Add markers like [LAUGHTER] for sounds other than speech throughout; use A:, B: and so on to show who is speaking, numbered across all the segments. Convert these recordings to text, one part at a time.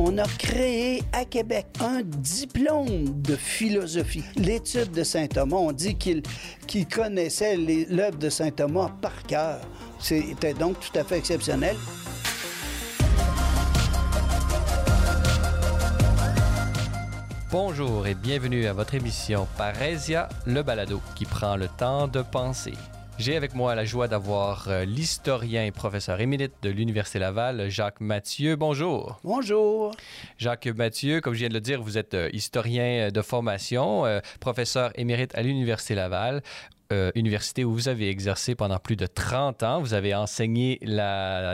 A: on a créé à Québec un diplôme de philosophie. L'étude de saint Thomas, on dit qu'il connaissait l'œuvre de saint Thomas par cœur. C'était donc tout à fait exceptionnel.
B: Bonjour et bienvenue à votre émission Parésia, le balado qui prend le temps de penser. J'ai avec moi la joie d'avoir euh, l'historien et professeur émérite de l'Université Laval, Jacques Mathieu. Bonjour.
A: Bonjour.
B: Jacques Mathieu, comme je viens de le dire, vous êtes euh, historien euh, de formation, professeur émérite à l'Université Laval. Euh, université où vous avez exercé pendant plus de 30 ans. Vous avez enseigné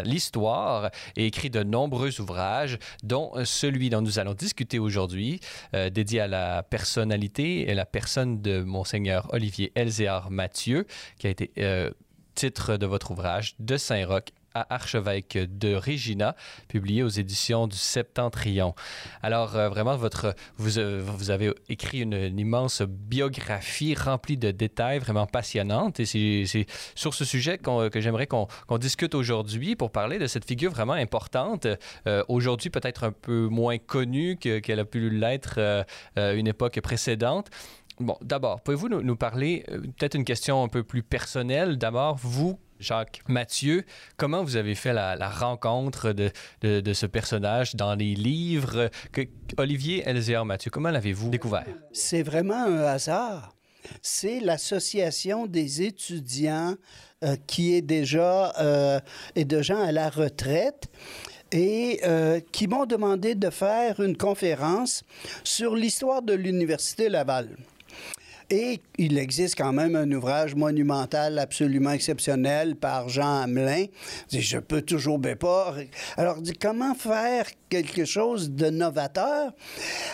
B: l'histoire et écrit de nombreux ouvrages, dont celui dont nous allons discuter aujourd'hui, euh, dédié à la personnalité et la personne de Monseigneur Olivier Elzéar Mathieu, qui a été euh, titre de votre ouvrage De Saint-Roch à archevêque de Regina, publié aux éditions du Septentrion. Alors, euh, vraiment, votre, vous, euh, avez écrit une, immense biographie remplie de détails vraiment passionnante. Et c'est sur ce sujet que j'aimerais qu'on discute aujourd'hui pour parler de cette figure vraiment importante, euh, aujourd'hui peut-être un peu moins connue qu'elle a pu l'être une époque précédente. Bon, d'abord, pouvez-vous nous, parler, peut-être une question un peu plus personnelle? D'abord, vous, Jacques Mathieu, comment vous avez fait la, rencontre de, ce personnage dans les livres que Olivier Elzéar Mathieu, comment l'avez-vous découvert?
A: C'est vraiment un hasard. C'est l'association des étudiants euh, qui est déjà euh, et de gens à la retraite et euh, qui m'ont demandé de faire une conférence sur l'histoire de l'Université Laval. Et il existe quand même un ouvrage monumental absolument exceptionnel par Jean Hamelin. Je peux toujours bien pas. Alors, comment faire quelque chose de novateur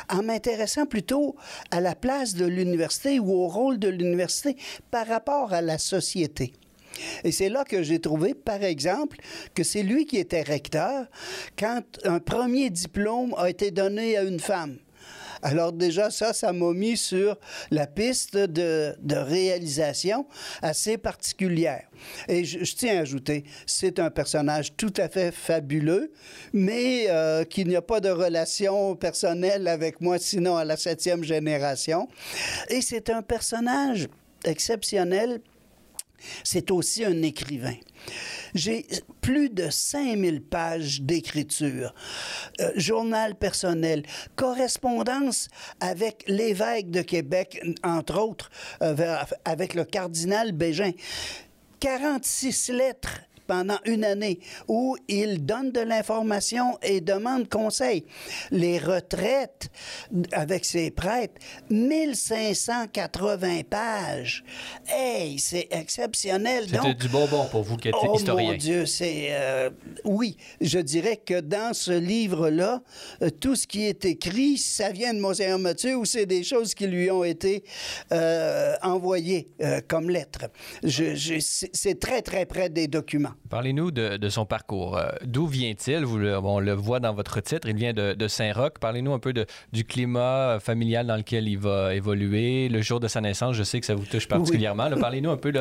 A: en m'intéressant plutôt à la place de l'université ou au rôle de l'université par rapport à la société? Et c'est là que j'ai trouvé, par exemple, que c'est lui qui était recteur quand un premier diplôme a été donné à une femme. Alors déjà, ça, ça m'a mis sur la piste de, réalisation assez particulière. Et je, tiens à ajouter, c'est un personnage tout à fait fabuleux, mais euh, qu'il n'y a pas de relation personnelle avec moi, sinon à la septième génération. Et c'est un personnage exceptionnel c'est aussi un écrivain. J'ai plus de 5000 pages d'écriture, euh, journal personnel, correspondance avec l'évêque de Québec, entre autres, euh, avec le cardinal Bégin. 46 lettres pendant une année où il donne de l'information et demande conseil. Les retraites avec ses prêtres, 1580 pages. Hey, c'est exceptionnel.
B: C'était du bonbon pour vous qui êtes oh historien.
A: Mon Dieu, c'est... Euh, oui, je dirais que dans ce livre-là, euh, tout ce qui est écrit, ça vient de Monseigneur Mathieu ou c'est des choses qui lui ont été euh, envoyées comme lettres. c'est très, très près des documents.
B: Parlez-nous de, son parcours. Euh, d'où vient-il? On le voit dans votre titre, il vient de, Saint-Roch. Parlez-nous un peu du climat familial dans lequel il va évoluer. Le jour de sa naissance, je sais que ça vous touche particulièrement. [LAUGHS] Parlez-nous un peu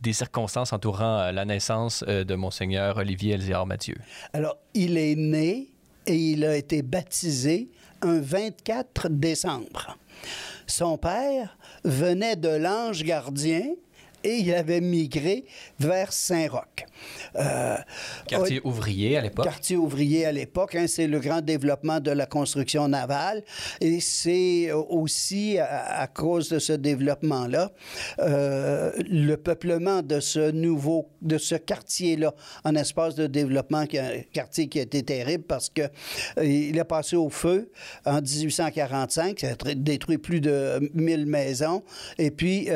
B: des circonstances entourant euh, la naissance euh, de Monseigneur Olivier Elzéar Mathieu.
A: Alors, il est né et il a été baptisé un 24 décembre. Son père venait de l'ange gardien et il avait migré vers Saint-Roch.
B: Euh, quartier ouvrier à l'époque.
A: Quartier ouvrier à l'époque. Hein, c'est le grand développement de la construction navale. Et c'est aussi à, cause de ce développement-là, euh, le peuplement de ce nouveau, de ce quartier-là, en espace de développement, qui un quartier qui a été terrible parce que euh, il a passé au feu en 1845. Ça a détruit plus de 1000 maisons. Et puis,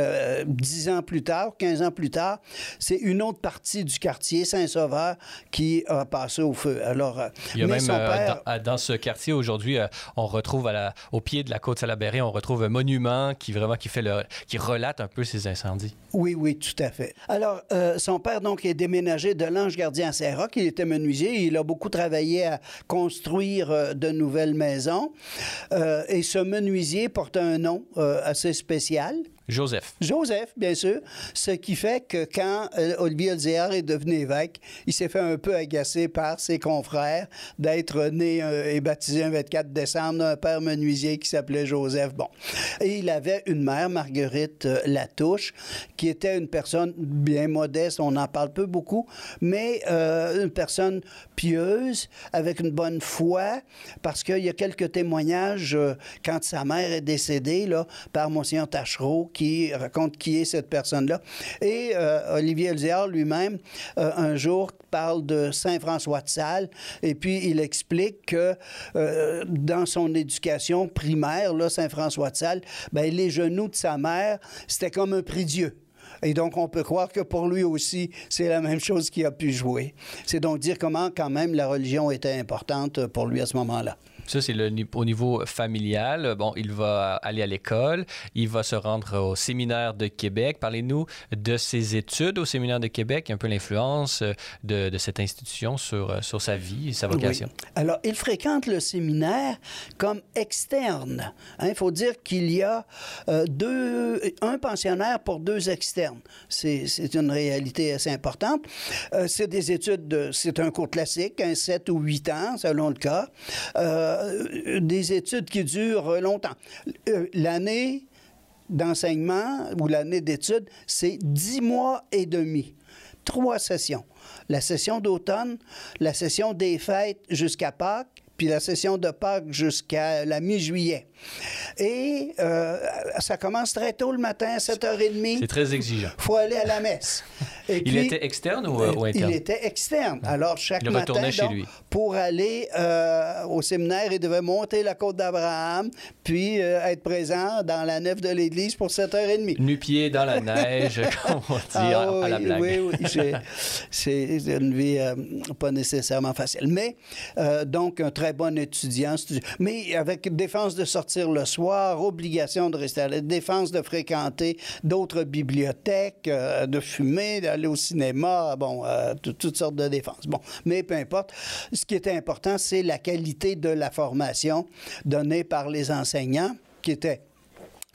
A: dix ans plus tard, 15 ans plus tard, c'est une autre partie du quartier Saint-Sauveur qui a passé au feu. Alors,
B: euh, Il y a même euh, dans, ce quartier aujourd'hui, euh, on retrouve à la, au pied de la côte Salaberry, on retrouve un monument qui vraiment qui fait le, qui relate un peu ces incendies.
A: Oui, oui, tout à fait. Alors, son père donc est déménagé de l'Ange Gardien à Saint-Roch. Il était menuisier. Il a beaucoup travaillé à construire de nouvelles maisons. et ce menuisier porte un nom assez spécial
B: Joseph.
A: Joseph, bien sûr. Ce qui fait que quand euh, Olivier Elzéar est devenu évêque, il s'est fait un peu agacer par ses confrères d'être né euh, et baptisé un 24 décembre d'un père menuisier qui s'appelait Joseph. Bon. Et il avait une mère, Marguerite euh, Latouche, qui était une personne bien modeste, on en parle peu beaucoup, mais une personne pieuse, avec une bonne foi, parce qu'il y a quelques témoignages quand sa mère est décédée, là, par Monseigneur Tachereau, qui raconte qui est cette personne-là. Et euh, Olivier Elzéar lui-même, euh, un jour, parle de Saint François de Sales, et puis il explique que euh, dans son éducation primaire, Saint François de Sales, ben, les genoux de sa mère, c'était comme un prix Dieu. Et donc, on peut croire que pour lui aussi, c'est la même chose qui a pu jouer. C'est donc dire comment, quand même, la religion était importante pour lui à ce moment-là.
B: Ça, c'est au niveau familial. Bon, il va aller à l'école, il va se rendre au séminaire de Québec. Parlez-nous de ses études au séminaire de Québec, un peu l'influence de, de, cette institution sur, euh, sur sa vie et sa vocation.
A: Alors, il fréquente le séminaire comme externe. Hein. Il faut dire qu'il y a euh, deux, un pensionnaire pour deux externes. C'est une réalité assez importante. Euh, c'est des études, c'est un cours classique, un 7 ou 8 ans, selon le cas. Euh, des études qui durent longtemps. Euh, l'année d'enseignement ou l'année d'études, c'est dix mois et demi. Trois sessions. La session d'automne, la session des fêtes jusqu'à Pâques, puis la session de Pâques jusqu'à la mi-juillet. Et euh, ça commence très tôt le matin, à 7h30.
B: C'est très exigeant.
A: Il faut aller à la messe. [LAUGHS]
B: il était externe ou, interne?
A: Il était externe. Alors, chaque matin, chez lui. pour aller euh, au séminaire, il devait monter la côte d'Abraham, puis euh, être présent dans la nef de l'église pour 7h30.
B: Nu-pied dans la [LAUGHS] neige, comme on dit ah à la blague.
A: Oui, oui. C'est une vie pas nécessairement facile. Mais, donc, un très bon étudiant, mais avec défense de sortie le soir, obligation de rester à la défense, de fréquenter d'autres bibliothèques, euh, de fumer, d'aller au cinéma, bon, euh, toutes sortes de défenses. Bon, mais peu importe. Ce qui était important, c'est la qualité de la formation donnée par les enseignants, qui était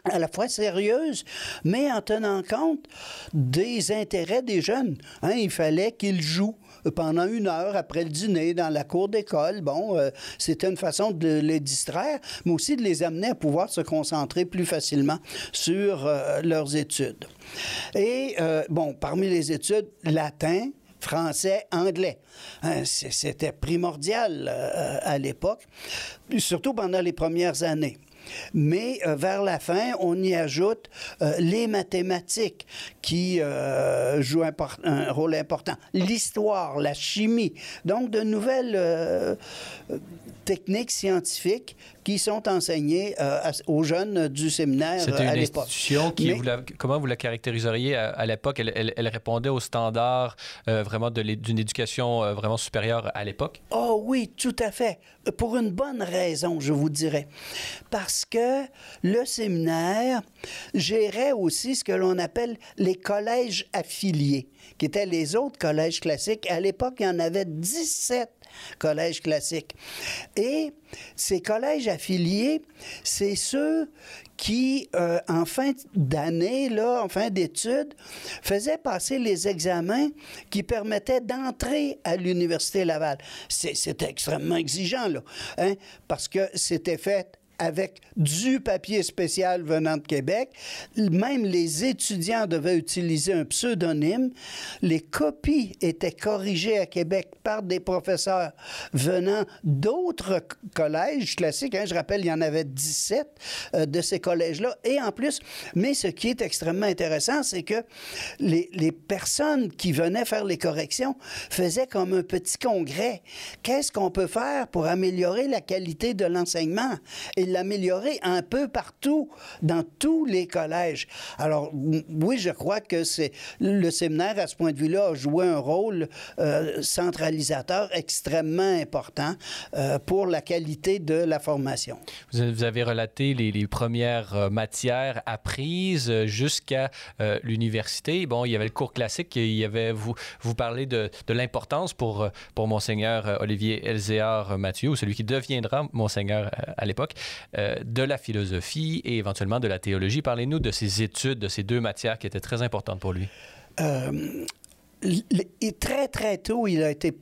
A: à la fois sérieuse, mais en tenant compte des intérêts des jeunes. Hein, il fallait qu'ils jouent pendant une heure après le dîner dans la cour d'école. Bon, euh, c'était une façon de les distraire, mais aussi de les amener à pouvoir se concentrer plus facilement sur euh, leurs études. Et, euh, bon, parmi les études, latin, français, anglais. Hein, c'était primordial à l'époque, surtout pendant les premières années. Mais euh, vers la fin, on y ajoute euh, les mathématiques qui euh, jouent un, rôle important, l'histoire, la chimie, donc de nouvelles techniques scientifiques qui sont enseignées aux jeunes du séminaire
B: C'était
A: une
B: institution qui, comment vous la caractériseriez à, l'époque? Elle, elle, répondait aux standards vraiment d'une éducation vraiment supérieure à l'époque?
A: Oh oui, tout à fait. Pour une bonne raison, je vous dirais. Parce que le séminaire gérait aussi ce que l'on appelle les collèges affiliés, qui étaient les autres collèges classiques. À l'époque, il y en avait 17 collèges classiques. Et ces collèges affiliés, c'est ceux qui, euh, en fin d'année, là, en fin d'études, faisaient passer les examens qui permettaient d'entrer à l'Université Laval. C'était extrêmement exigeant, là, hein, parce que c'était fait avec du papier spécial venant de Québec. Même les étudiants devaient utiliser un pseudonyme. Les copies étaient corrigées à Québec par des professeurs venant d'autres collèges classiques. Hein. je rappelle, il y en avait 17 euh, de ces collèges-là. Et en plus, mais ce qui est extrêmement intéressant, c'est que les, personnes qui venaient faire les corrections faisaient comme un petit congrès. Qu'est-ce qu'on peut faire pour améliorer la qualité de l'enseignement? L'améliorer un peu partout, dans tous les collèges. Alors, oui, je crois que c'est le séminaire, à ce point de vue-là, a joué un rôle euh, centralisateur extrêmement important euh, pour la qualité de la formation.
B: Vous avez relaté les, premières euh, matières apprises jusqu'à l'université. Bon, il y avait le cours classique, il y avait, vous, vous parlez de, de l'importance pour, pour Monseigneur Olivier Elzéar Mathieu, celui qui deviendra Monseigneur à l'époque, de la philosophie et éventuellement de la théologie. Parlez-nous de ces études, de ces deux matières qui étaient très importantes pour lui.
A: et très, très tôt, il a été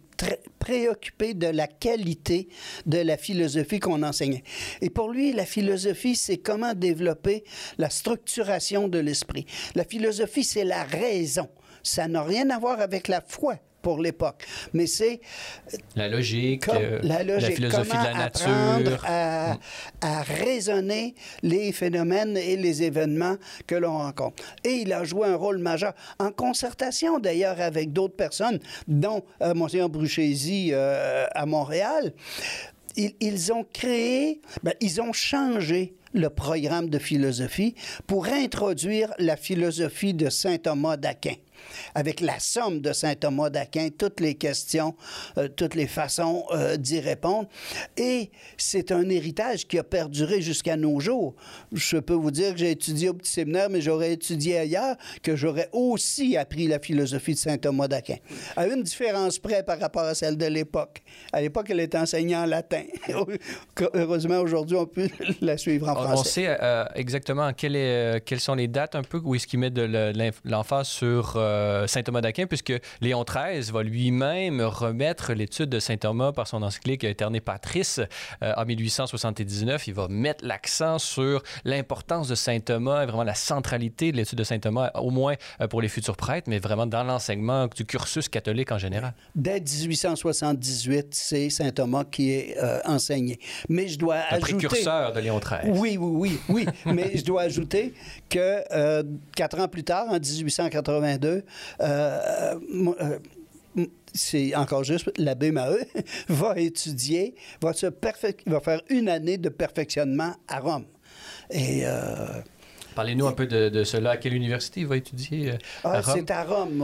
A: préoccupé de la qualité de la philosophie qu'on enseignait. Et pour lui, la philosophie, c'est comment développer la structuration de l'esprit. La philosophie, c'est la raison. Ça n'a rien à voir avec la foi pour l'époque. Mais c'est...
B: La logique, euh, la, philosophie de la nature.
A: À, mm. à, raisonner les phénomènes et les événements que l'on rencontre. Et il a joué un rôle majeur, en concertation d'ailleurs avec d'autres personnes, dont euh, Monseigneur Bruchési euh, à Montréal. Ils, ils, ont créé, ben, ils ont changé le programme de philosophie pour introduire la philosophie de Saint Thomas d'Aquin avec la somme de saint Thomas d'Aquin, toutes les questions, euh, toutes les façons euh, d'y répondre. Et c'est un héritage qui a perduré jusqu'à nos jours. Je peux vous dire que j'ai étudié au petit séminaire, mais j'aurais étudié ailleurs, que j'aurais aussi appris la philosophie de saint Thomas d'Aquin. À une différence près par rapport à celle de l'époque. À l'époque, elle était enseignée en latin. [LAUGHS] Heureusement, aujourd'hui, on peut [LAUGHS] la suivre en français.
B: On sait euh, exactement quelles sont les dates un peu où est-ce qu'il met de l'emphase sur euh, Saint Thomas d'Aquin, puisque Léon XIII va lui-même remettre l'étude de Saint Thomas par son encyclique Eterne Patris euh, en 1879. Il va mettre l'accent sur l'importance de Saint Thomas et vraiment la centralité de l'étude de Saint Thomas, au moins euh, pour les futurs prêtres, mais vraiment dans l'enseignement du cursus catholique en général.
A: Dès 1878, c'est Saint Thomas qui est enseigné. Mais je dois
B: Un
A: ajouter...
B: précurseur de Léon XIII.
A: Oui, oui, oui, oui. [LAUGHS] mais je dois ajouter que quatre ans plus tard, en 1882, euh, euh, c'est encore juste, l'abbé Maheu [LAUGHS] va étudier, va, se va faire une année de perfectionnement à Rome. Et. Euh,
B: Parlez-nous un peu de, cela. À quelle université il va étudier
A: ah, C'est à Rome.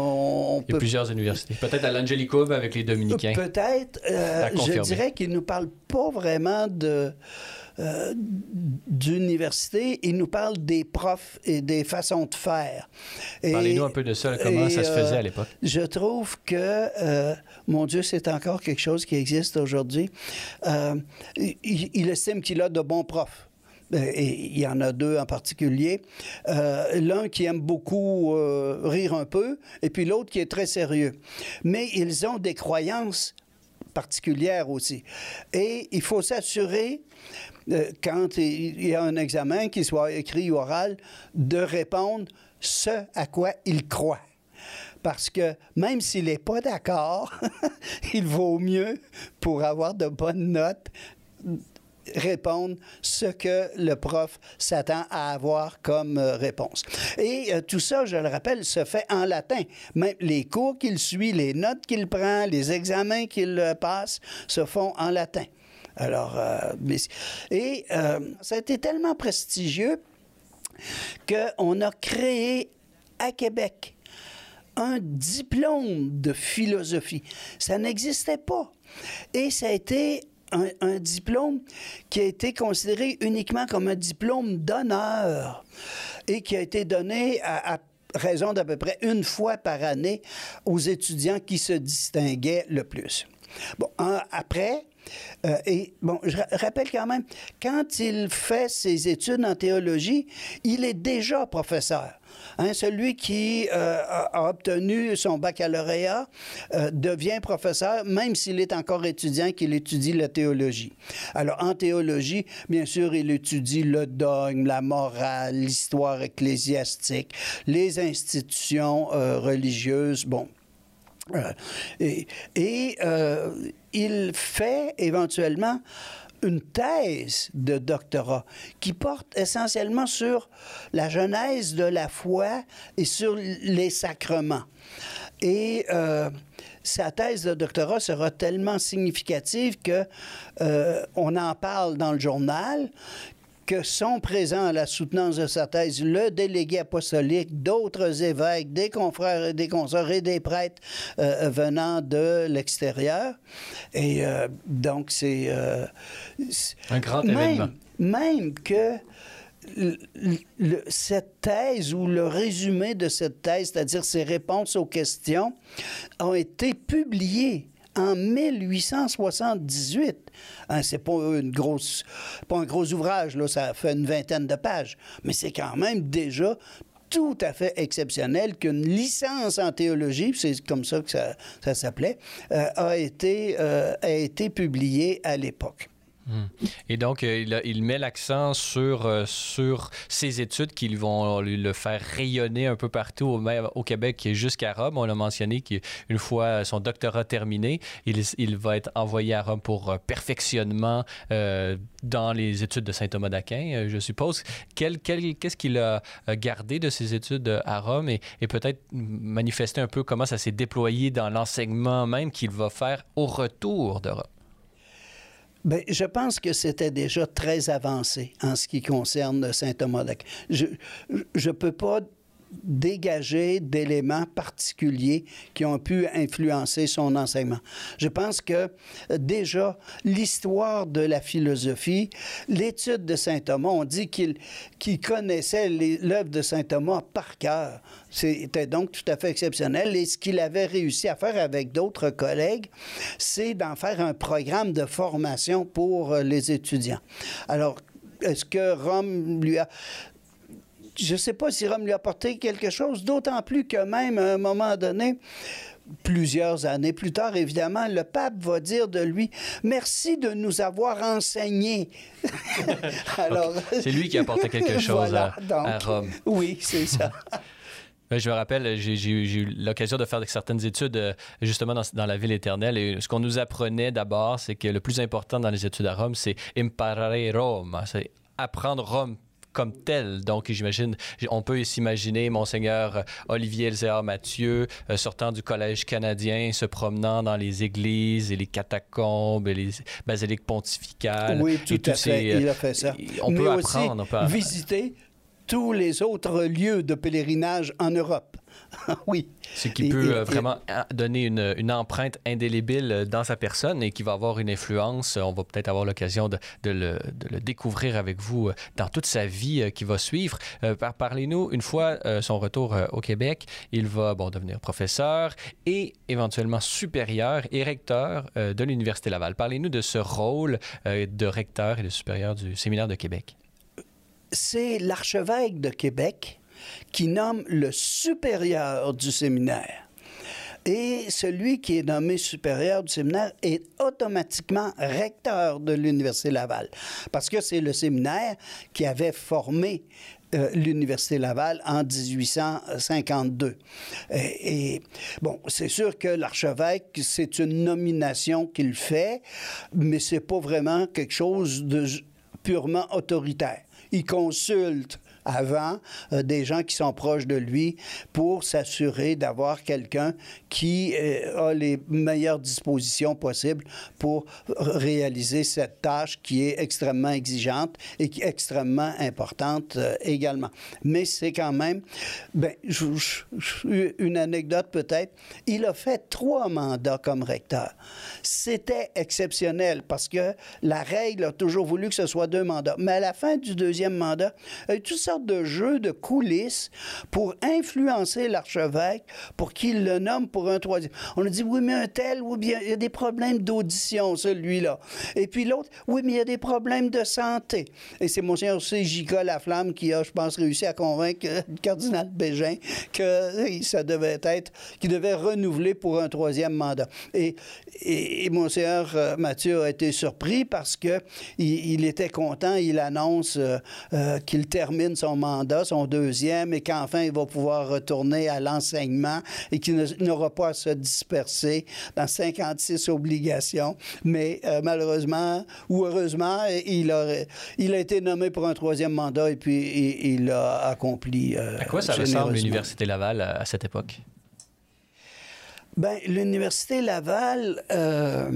B: il y a plusieurs universités. Peut-être à l'Angelico avec les Dominicains.
A: Peut-être. je dirais qu'il ne nous parle pas vraiment de euh, d'université, il nous parle des profs et des façons de faire.
B: Parlez-nous un peu de ça, comment ça se faisait à euh, l'époque.
A: Je trouve que, euh, mon Dieu, c'est encore quelque chose qui existe aujourd'hui. il, estime qu'il a de bons profs. Et il y en a deux en particulier. L'un qui aime beaucoup rire un peu, et puis l'autre qui est très sérieux. Mais ils ont des croyances particulières aussi. Et il faut s'assurer euh, quand il y a un examen, qu'il soit écrit ou oral, de répondre ce à quoi il croit. Parce que même s'il n'est pas d'accord, [LAUGHS] il vaut mieux, pour avoir de bonnes notes, répondre ce que le prof s'attend à avoir comme euh, réponse. Et euh, tout ça, je le rappelle, se fait en latin. Même les cours qu'il suit, les notes qu'il prend, les examens qu'il passe se font en latin. Alors, euh, et euh, ça a été tellement prestigieux qu'on a créé à Québec un diplôme de philosophie. Ça n'existait pas. Et ça a été un, diplôme qui a été considéré uniquement comme un diplôme d'honneur et qui a été donné à, raison d'à peu près une fois par année aux étudiants qui se distinguaient le plus. Bon, après, euh, et bon, je rappelle quand même, quand il fait ses études en théologie, il est déjà professeur. Hein, celui qui euh, a, obtenu son baccalauréat euh, devient professeur, même s'il est encore étudiant, qu'il étudie la théologie. Alors, en théologie, bien sûr, il étudie le dogme, la morale, l'histoire ecclésiastique, les institutions religieuses. Bon, euh, et, euh, il fait éventuellement une thèse de doctorat qui porte essentiellement sur la genèse de la foi et sur les sacrements. Et euh, sa thèse de doctorat sera tellement significative que on en parle dans le journal, que sont présents à la soutenance de sa thèse le délégué apostolique, d'autres évêques, des confrères et des consorts et des prêtres euh, venant de l'extérieur. Et euh, donc, c'est... Euh,
B: Un grand événement.
A: Même que cette thèse ou le résumé de cette thèse, c'est-à-dire ses réponses aux questions, ont été publiés en 1878. Hein, c'est pas une grosse, pas un gros ouvrage là, ça fait une vingtaine de pages, mais c'est quand même déjà tout à fait exceptionnel qu'une licence en théologie, c'est comme ça que ça, s'appelait, euh, a, été, euh, a été publiée à l'époque.
B: Hmm. Et donc, euh, il, met l'accent sur, euh, sur ces études qui vont le faire rayonner un peu partout au, au Québec jusqu'à Rome. On l'a mentionné qu'une fois son doctorat terminé, il, va être envoyé à Rome pour euh, perfectionnement dans les études de saint Thomas d'Aquin, je suppose. Qu'est-ce qu'il a gardé de ses études à Rome et, et peut-être manifester un peu comment ça s'est déployé dans l'enseignement même qu'il va faire au retour de Rome?
A: Bien, je pense que c'était déjà très avancé en ce qui concerne Saint Thomas d'Aquin. Je ne peux pas dégager d'éléments particuliers qui ont pu influencer son enseignement. Je pense que euh, déjà l'histoire de la philosophie, l'étude de saint Thomas, on dit qu'il connaissait l'œuvre de saint Thomas par cœur. C'était donc tout à fait exceptionnel. Et ce qu'il avait réussi à faire avec d'autres collègues, c'est d'en faire un programme de formation pour euh, les étudiants. Alors, est-ce que Rome lui a je ne sais pas si Rome lui a apporté quelque chose, d'autant plus que même à un moment donné, plusieurs années plus tard, évidemment, le pape va dire de lui Merci de nous avoir enseigné. [LAUGHS]
B: Alors, c'est lui qui a apporté quelque [LAUGHS] chose à, Rome.
A: Oui, c'est ça. [LAUGHS]
B: Ben, je me rappelle, j'ai eu l'occasion de faire certaines études euh, justement dans, dans, la ville éternelle. Et ce qu'on nous apprenait d'abord, c'est que le plus important dans les études à Rome, c'est imparare Rome. C'est apprendre Rome comme tel. Donc, j'imagine, on peut s'imaginer Monseigneur euh, Olivier Elzéar Mathieu euh, sortant du Collège canadien, se promenant dans les églises et les catacombes et les basiliques pontificales.
A: Oui, tout à fait. Il a fait ça.
B: On peut apprendre. on peut
A: visiter tous les autres lieux de pèlerinage en Europe. [LAUGHS] oui.
B: Ce qui peut euh, vraiment donner une, empreinte indélébile euh, dans sa personne et qui va avoir une influence. On va peut-être avoir l'occasion de, le, découvrir avec vous euh, dans toute sa vie qui va suivre. Parlez-nous, une fois son retour au Québec, il va bon, devenir professeur et éventuellement supérieur et recteur de l'Université Laval. Parlez-nous de ce rôle de recteur et de supérieur du Séminaire de Québec.
A: C'est l'archevêque de Québec qui nomme le supérieur du séminaire. Et celui qui est nommé supérieur du séminaire est automatiquement recteur de l'Université Laval, parce que c'est le séminaire qui avait formé euh, l'Université Laval en 1852. Et, bon, c'est sûr que l'archevêque, c'est une nomination qu'il fait, mais c'est pas vraiment quelque chose de purement autoritaire. Il consulte avant euh, des gens qui sont proches de lui pour s'assurer d'avoir quelqu'un qui euh, a les meilleures dispositions possibles pour réaliser cette tâche qui est extrêmement exigeante et qui est extrêmement importante euh, également. Mais c'est quand même, ben, une anecdote peut-être, il a fait trois mandats comme recteur. C'était exceptionnel parce que la règle a toujours voulu que ce soit deux mandats. Mais à la fin du deuxième mandat, il y de jeux de coulisses pour influencer l'archevêque pour qu'il le nomme pour un troisième. On a dit, oui, mais un tel, ou bien il y a des problèmes d'audition, celui-là. Et puis l'autre, oui, mais il y a des problèmes de santé. Et c'est C. J.K. Laflamme qui a, je pense, réussi à convaincre le cardinal Bégin que ça devait être, qu'il devait renouveler pour un troisième mandat. Et, et, Monseigneur euh, Mathieu a été surpris parce que il, était content, il annonce euh, euh, qu'il termine son mandat, son deuxième, et qu'enfin il va pouvoir retourner à l'enseignement et qu'il n'aura pas à se disperser dans 56 obligations. Mais malheureusement ou heureusement, il a, il a été nommé pour un troisième mandat et puis il, a accompli.
B: à quoi ça ressemble l'Université Laval à cette époque?
A: Ben, l'Université Laval, euh,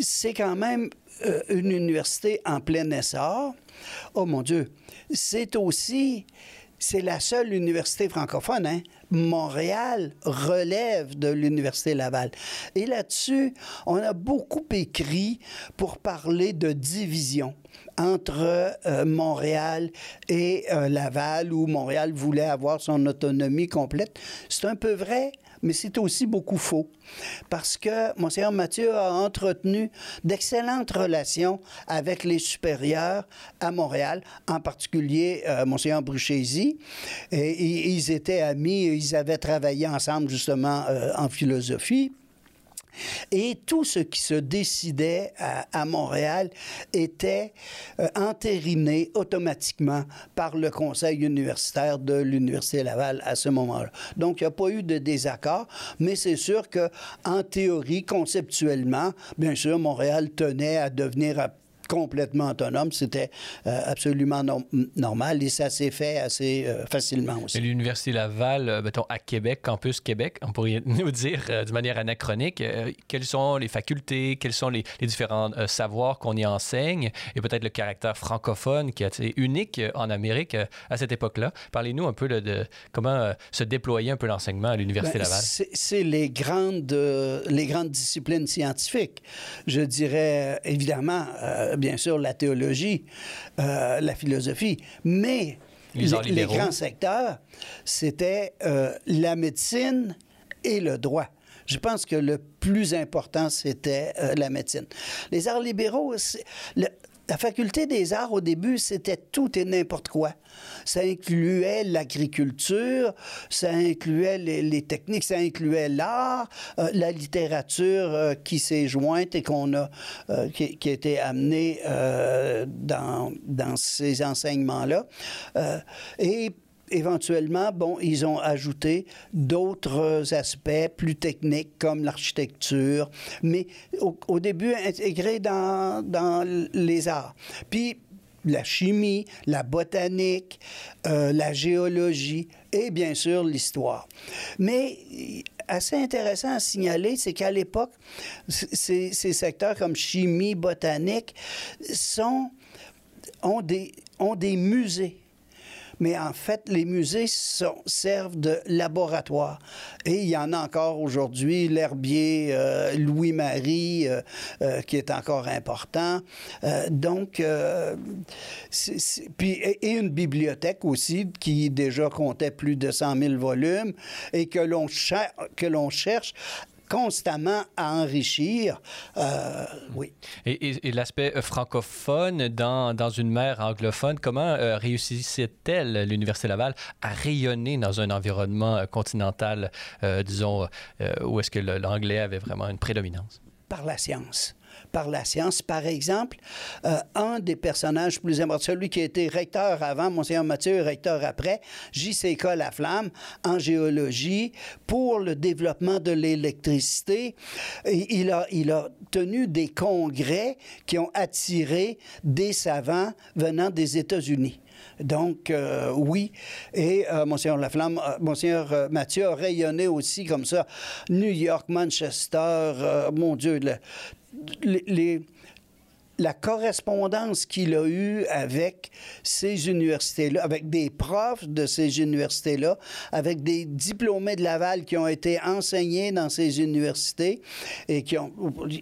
A: c'est quand même euh, une université en plein essor. Oh mon Dieu, c'est aussi, c'est la seule université francophone. Hein? Montréal relève de l'Université Laval. Et là-dessus, on a beaucoup écrit pour parler de division entre euh, Montréal et Laval, où Montréal voulait avoir son autonomie complète. C'est un peu vrai, mais c'est aussi beaucoup faux. Parce que Monseigneur Mathieu a entretenu d'excellentes relations avec les supérieurs à Montréal, en particulier euh, Monseigneur Bruchesi. Et, ils étaient amis, ils avaient travaillé ensemble justement euh, en philosophie. Et tout ce qui se décidait à, Montréal était euh, entériné automatiquement par le conseil universitaire de l'Université Laval à ce moment-là. Donc, il n'y a pas eu de désaccord, mais c'est sûr que, en théorie, conceptuellement, bien sûr, Montréal tenait à devenir complètement autonome. C'était euh, absolument normal et ça s'est fait assez euh, facilement aussi.
B: L'Université Laval, euh, mettons, à Québec, campus Québec, on pourrait [LAUGHS] nous dire de manière anachronique quelles sont les facultés, quels sont les, différents savoirs qu'on y enseigne et peut-être le caractère francophone qui a été unique en Amérique à cette époque-là. Parlez-nous un peu de, comment se déployer un peu l'enseignement à l'Université ben, Laval.
A: C'est les grandes, les grandes disciplines scientifiques. Je dirais évidemment bien sûr la théologie, euh, la philosophie, mais les, grands secteurs, c'était euh, la médecine et le droit. Je pense que le plus important, c'était euh, la médecine. Les arts libéraux, la faculté des arts, au début, c'était tout et n'importe quoi. Ça incluait l'agriculture, ça incluait les, techniques, ça incluait l'art, euh, la littérature euh, qui s'est jointe et qu'on a, euh, qui, a été amenée dans, ces enseignements-là. Éventuellement, bon, ils ont ajouté d'autres aspects plus techniques comme l'architecture, mais au, début intégrés dans, dans les arts. Puis la chimie, la botanique, euh, la géologie et bien sûr l'histoire. Mais assez intéressant à signaler, c'est qu'à l'époque, ces, ces, secteurs comme chimie, botanique sont, ont, des, ont des musées mais en fait, les musées servent de laboratoire. Et il y en a encore aujourd'hui, l'herbier euh, Louis-Marie, euh, euh, qui est encore important. donc, puis, et, une bibliothèque aussi, qui déjà comptait plus de 100 000 volumes, et que l'on cherche constamment à enrichir. Euh, oui.
B: Et, l'aspect euh, francophone dans, dans, une mer anglophone, comment euh, réussissait-elle, l'Université Laval, à rayonner dans un environnement continental, disons, où est-ce que l'anglais avait vraiment une prédominance?
A: Par la science par la science. Par exemple, euh, un des personnages plus importants, celui qui a été recteur avant, Monseigneur Mathieu, recteur après, J.C.K. Laflamme, en géologie, pour le développement de l'électricité. Il a, il a tenu des congrès qui ont attiré des savants venant des États-Unis. Donc, euh, oui. Et euh, Monseigneur Laflamme, euh, Monseigneur Mathieu a rayonné aussi comme ça. New York, Manchester, mon Dieu, les, la correspondance qu'il a eue avec ces universités-là, avec des profs de ces universités-là, avec des diplômés de Laval qui ont été enseignés dans ces universités et qui ont...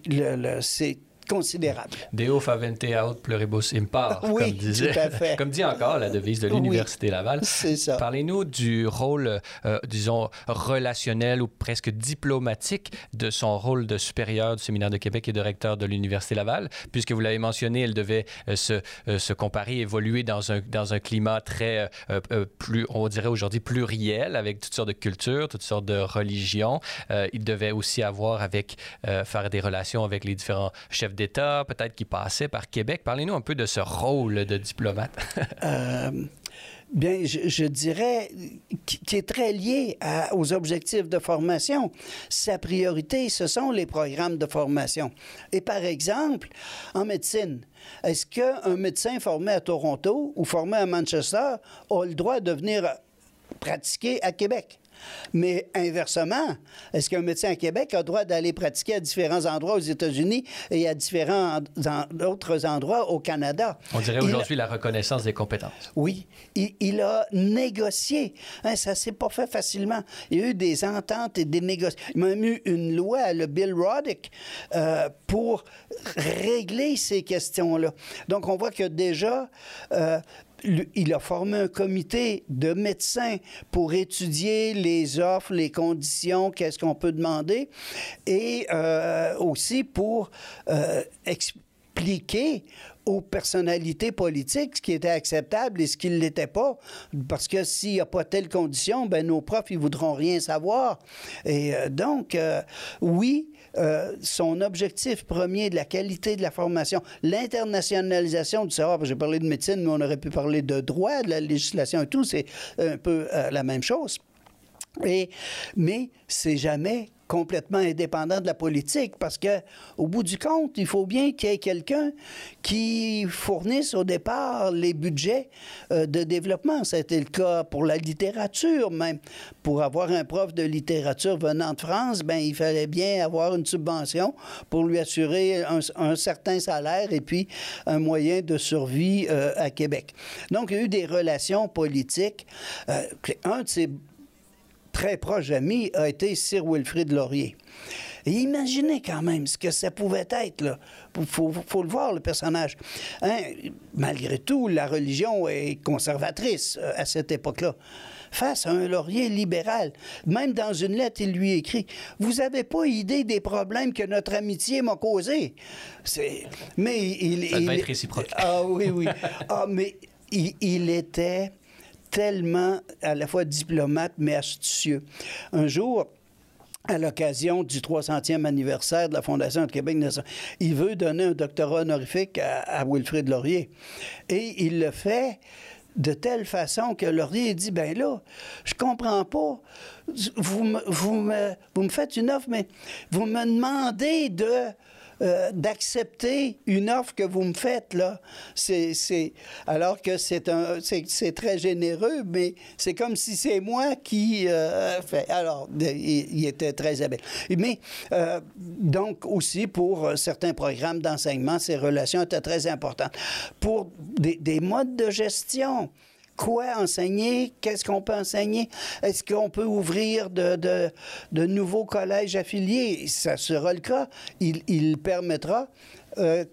A: Le, c'est considérable.
B: Deo favente aut pluribus impar,
A: oui,
B: comme disait,
A: tout à fait.
B: comme dit encore la devise de l'Université Laval.
A: C'est ça.
B: Parlez-nous du rôle, euh, disons, relationnel ou presque diplomatique de son rôle de supérieur du Séminaire de Québec et de recteur de l'Université Laval, puisque vous l'avez mentionné, elle devait euh, se, euh, se, comparer, évoluer dans un, dans un climat très, plus, on dirait aujourd'hui, pluriel, avec toutes sortes de cultures, toutes sortes de religions. il devait aussi avoir avec, faire des relations avec les différents chefs d'État, peut-être qui passait par Québec. Parlez-nous un peu de ce rôle de diplomate. [LAUGHS]
A: Euh, bien, je, dirais qui est très lié aux objectifs de formation. Sa priorité, ce sont les programmes de formation. Et par exemple, en médecine, est-ce qu'un médecin formé à Toronto ou formé à Manchester a le droit de venir pratiquer à Québec? Mais inversement, est-ce qu'un médecin à Québec a le droit d'aller pratiquer à différents endroits aux États-Unis et à différents autres endroits au Canada?
B: On dirait aujourd'hui la reconnaissance des compétences.
A: Oui. Il, a négocié. Hein, ça ne s'est pas fait facilement. Il y a eu des ententes et des négociations. Il m'a eu une loi, le Bill Roddick, euh, pour régler ces questions-là. Donc, on voit que déjà, euh, il a formé un comité de médecins pour étudier les offres, les conditions, qu'est-ce qu'on peut demander, et euh, aussi pour euh, expliquer aux personnalités politiques ce qui était acceptable et ce qui ne l'était pas. Parce que s'il n'y a pas telle condition, ben nos profs, ils voudront rien savoir. Et euh, donc, oui, euh, son objectif premier de la qualité de la formation, l'internationalisation du savoir, j'ai parlé de médecine, mais on aurait pu parler de droit, de la législation et tout, c'est un peu euh, la même chose. Mais c'est jamais complètement indépendant de la politique parce que au bout du compte, il faut bien qu'il y ait quelqu'un qui fournisse au départ les budgets euh, de développement. C'était le cas pour la littérature même. Pour avoir un prof de littérature venant de France, ben il fallait bien avoir une subvention pour lui assurer un, certain salaire et puis un moyen de survie euh, à Québec. Donc il y a eu des relations politiques. Euh, un de ces très proche ami a été Sir Wilfrid Laurier. Et imaginez quand même ce que ça pouvait être. Là. Faut, faut, le voir, le personnage. Hein? Malgré tout, la religion est conservatrice euh, à cette époque-là. Face à un laurier libéral, même dans une lettre, il lui écrit Vous n'avez pas idée des problèmes que notre amitié m'a causés.
B: Mais il. Ça il... être réciproque.
A: Ah oui, oui. ah, mais il, il était tellement à la fois diplomate mais astucieux. Un jour, à l'occasion du 300e anniversaire de la Fondation de Québec, il veut donner un doctorat honorifique à, Wilfrid Laurier. Et il le fait de telle façon que Laurier dit, ben là, je comprends pas, vous vous me, vous me faites une offre, mais vous me demandez de euh, d'accepter une offre que vous me faites, là. C'est, alors que c'est, c'est, très généreux, mais c'est comme si c'est moi qui euh, fait. Alors, il, était très habile. Mais, euh, donc, aussi, pour certains programmes d'enseignement, ces relations étaient très importantes. Pour des, des modes de gestion, quoi enseigner, qu'est-ce qu'on peut enseigner, est-ce qu'on peut ouvrir de, nouveaux collèges affiliés, ça sera le cas. Il, permettra euh,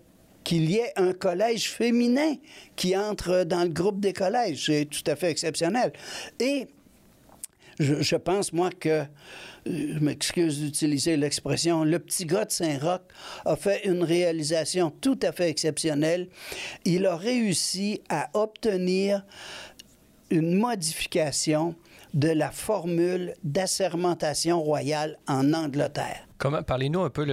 A: qu'il y ait un collège féminin qui entre dans le groupe des collèges. C'est tout à fait exceptionnel. Et je, pense, moi, que, je m'excuse d'utiliser l'expression, le petit gars de Saint-Roch a fait une réalisation tout à fait exceptionnelle. Il a réussi à obtenir une modification de la formule d'assermentation royale en Angleterre.
B: Comment, parlez-nous un peu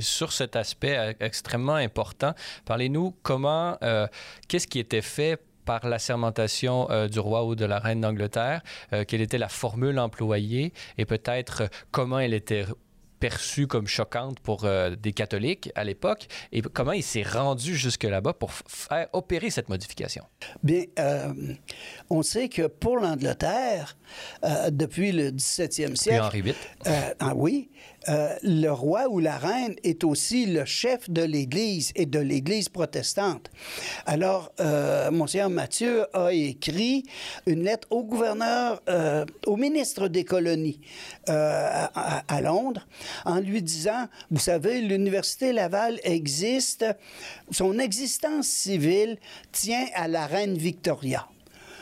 B: sur cet aspect euh, extrêmement important. Parlez-nous comment, euh, qu'est-ce qui était fait par l'assermentation euh, du roi ou de la reine d'Angleterre, quelle était la formule employée et peut-être comment elle était perçue comme choquante pour euh, des catholiques à l'époque et comment il s'est rendu jusque là-bas pour faire opérer cette modification?
A: Bien, euh, on sait que pour l'Angleterre, euh, depuis le 17e siècle... Puis
B: Henri VIII.
A: ah oui, euh, le roi ou la reine est aussi le chef de l'Église et de l'Église protestante. Alors, euh, Monseigneur Mathieu a écrit une lettre au gouverneur, euh, au ministre des colonies à, à, Londres, en lui disant, vous savez, l'Université Laval existe, son existence civile tient à la reine Victoria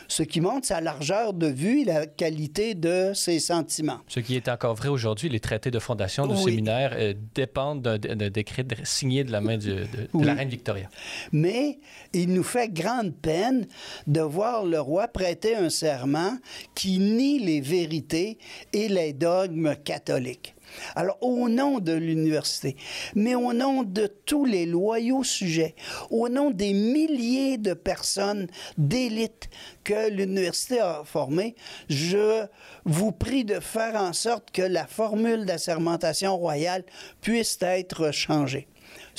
A: ce qui montre sa largeur de vue et la qualité de ses sentiments.
B: Ce qui est encore vrai aujourd'hui, les traités de fondation de séminaire euh, dépendent d'un décret signé de la main de, la reine Victoria.
A: Mais il nous fait grande peine de voir le roi prêter un serment qui nie les vérités et les dogmes catholiques. Alors, au nom de l'université, mais au nom de tous les loyaux sujets, au nom des milliers de personnes d'élite que l'université a formées, je vous prie de faire en sorte que la formule d'assermentation royale puisse être changée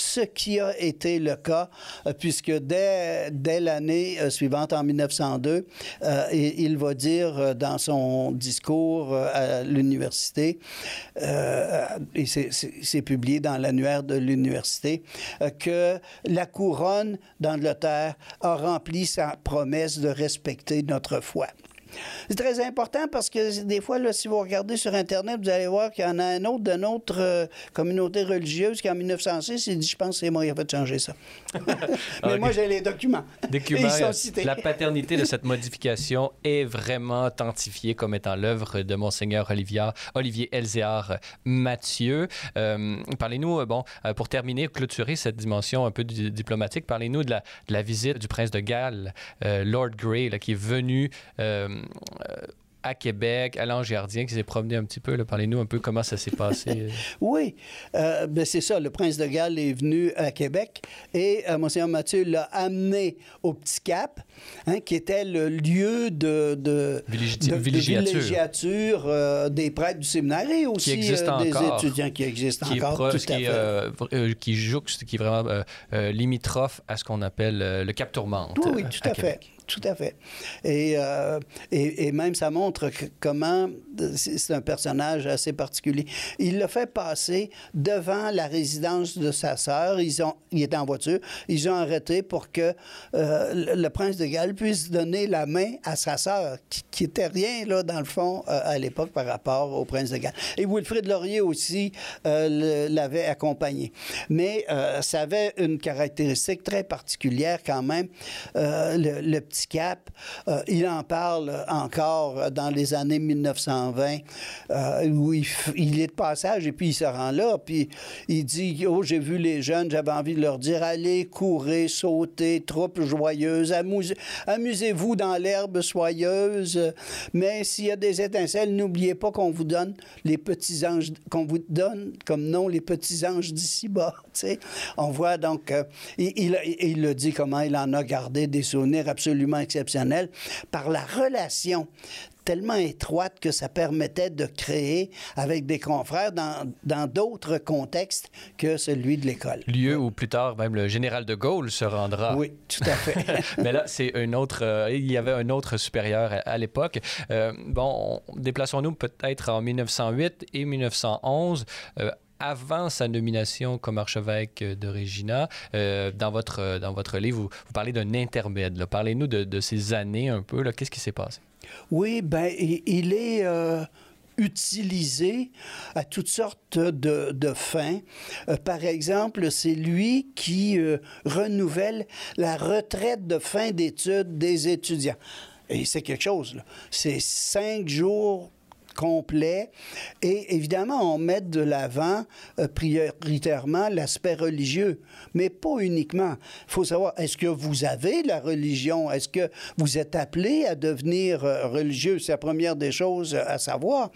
A: ce qui a été le cas, euh, puisque dès, l'année euh, suivante, en 1902, euh, il, va dire dans son discours à l'université, et c'est publié dans l'annuaire de l'université, que la couronne d'Angleterre a rempli sa promesse de respecter notre foi. C'est très important parce que des fois, là, si vous regardez sur Internet, vous allez voir qu'il y en a un autre de notre euh, communauté religieuse qui, en 1906, il dit Je pense que c'est moi qui a fait changer ça. [LAUGHS] Mais moi, j'ai les documents.
B: Documents, la paternité de cette modification est vraiment authentifiée comme étant l'œuvre de Monseigneur Olivier, Olivier Elzéar Mathieu. Euh, parlez-nous, bon, pour terminer, clôturer cette dimension un peu diplomatique, parlez-nous de la, de la visite du prince de Galles, Lord Grey, là, qui est venu euh, à Québec, Alain Gardien qui s'est promené un petit peu. Parlez-nous un peu comment ça s'est passé. [LAUGHS]
A: oui, euh, ben c'est ça. Le prince de Galles est venu à Québec et euh, Monseigneur Mathieu l'a amené au Petit Cap, hein, qui était le lieu de, de, villégiature, euh, des prêtres du séminaire et aussi des étudiants qui existent encore.
B: qui, qui jouxte, qui est vraiment limitrophe à ce qu'on appelle le Cap Tourmente.
A: Oui, oui, tout à, fait tout à fait. Et, euh, et, même ça montre comment c'est un personnage assez particulier. Il l'a fait passer devant la résidence de sa sœur. Ils ont, il était en voiture. Ils ont arrêté pour que euh, le prince de Galles puisse donner la main à sa sœur, qui, était rien, là, dans le fond, euh, à l'époque par rapport au prince de Galles. Et Wilfrid Laurier aussi l'avait accompagné. Mais ça avait une caractéristique très particulière quand même. le, le petit Euh, il en parle encore dans les années 1920, euh, où il, est de passage et puis il se rend là, puis il dit Oh, j'ai vu les jeunes, j'avais envie de leur dire Allez, courez, sautez, troupe joyeuse, amusez-vous dans l'herbe soyeuse, mais s'il y a des étincelles, n'oubliez pas qu'on vous donne les petits anges, qu'on vous donne comme nom les petits anges d'ici-bas. [LAUGHS] On voit donc, euh, il, il le dit comment il en a gardé des souvenirs absolument exceptionnel par la relation tellement étroite que ça permettait de créer avec des confrères dans d'autres contextes que celui de l'école.
B: Lieu où plus tard même le général de Gaulle se rendra.
A: Oui, tout à fait. [LAUGHS]
B: Mais là, c'est un autre. Euh, il y avait un autre supérieur à, l'époque. Euh, bon, déplaçons-nous peut-être en 1908 et 1911 avant sa nomination comme archevêque de Regina. Euh, dans, votre, dans votre livre, vous, parlez d'un intermède. Parlez-nous de, ces années un peu. Qu'est-ce qui s'est passé?
A: Oui, ben il est... Euh, utilisé à toutes sortes de, fins. Euh, par exemple, c'est lui qui renouvelle la retraite de fin d'études des étudiants. Et c'est quelque chose, C'est cinq jours complet. Et évidemment, on met de l'avant euh, prioritairement l'aspect religieux, mais pas uniquement. Il faut savoir, est-ce que vous avez la religion? Est-ce que vous êtes appelé à devenir euh, religieux? C'est la première des choses à savoir.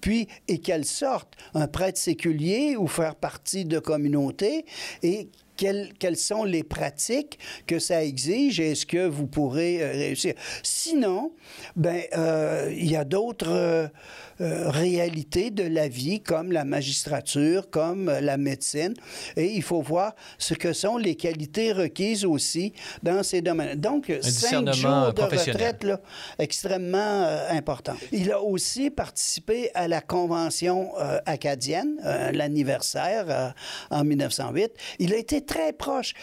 A: Puis, et quelle sorte? Un prêtre séculier ou faire partie de communauté? Et quelles, quelles, sont les pratiques que ça exige et est-ce que vous pourrez euh, réussir. Sinon, ben, il y a d'autres euh, réalités de la vie comme la magistrature, comme euh, la médecine. Et il faut voir ce que sont les qualités requises aussi dans ces domaines. Donc, cinq jours de retraite, là, extrêmement euh, important. Il a aussi participé à la Convention acadienne, l'anniversaire en 1908. Il a été très proche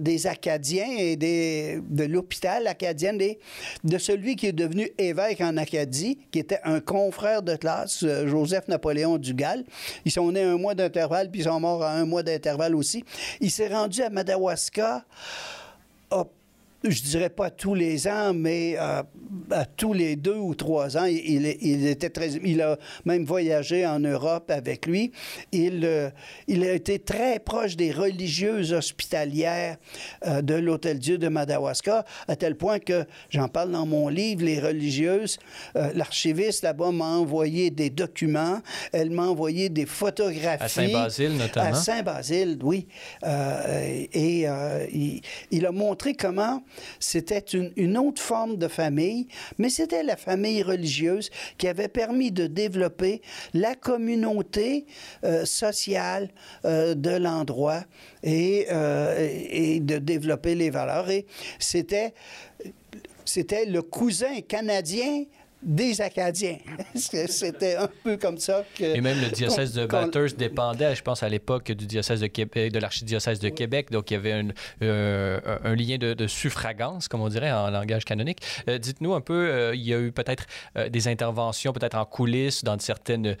A: des Acadiens et des, de l'hôpital acadien, et de celui qui est devenu évêque en Acadie, qui était un confrère de classe, euh, Joseph Napoléon Dugal. Ils sont nés un mois d'intervalle, puis ils sont morts à un mois d'intervalle aussi. Il s'est rendu à Madawaska je dirais pas tous les ans, mais euh, à tous les deux ou trois ans, il, il, était très, il a même voyagé en Europe avec lui. Il, euh, il a été très proche des religieuses hospitalières euh, de l'Hôtel Dieu de Madawaska, à tel point que, j'en parle dans mon livre, les religieuses, l'archiviste là-bas m'a envoyé des documents, elle m'a envoyé des photographies. À
B: Saint-Basile, notamment. À
A: Saint-Basile, oui. et il, il a montré comment c'était une, autre forme de famille, mais c'était la famille religieuse qui avait permis de développer la communauté euh, sociale euh, de l'endroit et, euh, et de développer les valeurs. Et c'était, c'était le cousin canadien des Acadiens. [LAUGHS] C'était un peu comme ça que...
B: Et même le diocèse de Bathurst dépendait, je pense, à l'époque du diocèse de Québec, de l'archidiocèse de Québec, donc il y avait un, euh, un lien de, suffragance, comme on dirait en langage canonique. Euh, dites-nous un peu, euh, il y a eu peut-être des interventions, peut-être en coulisses, dans certaines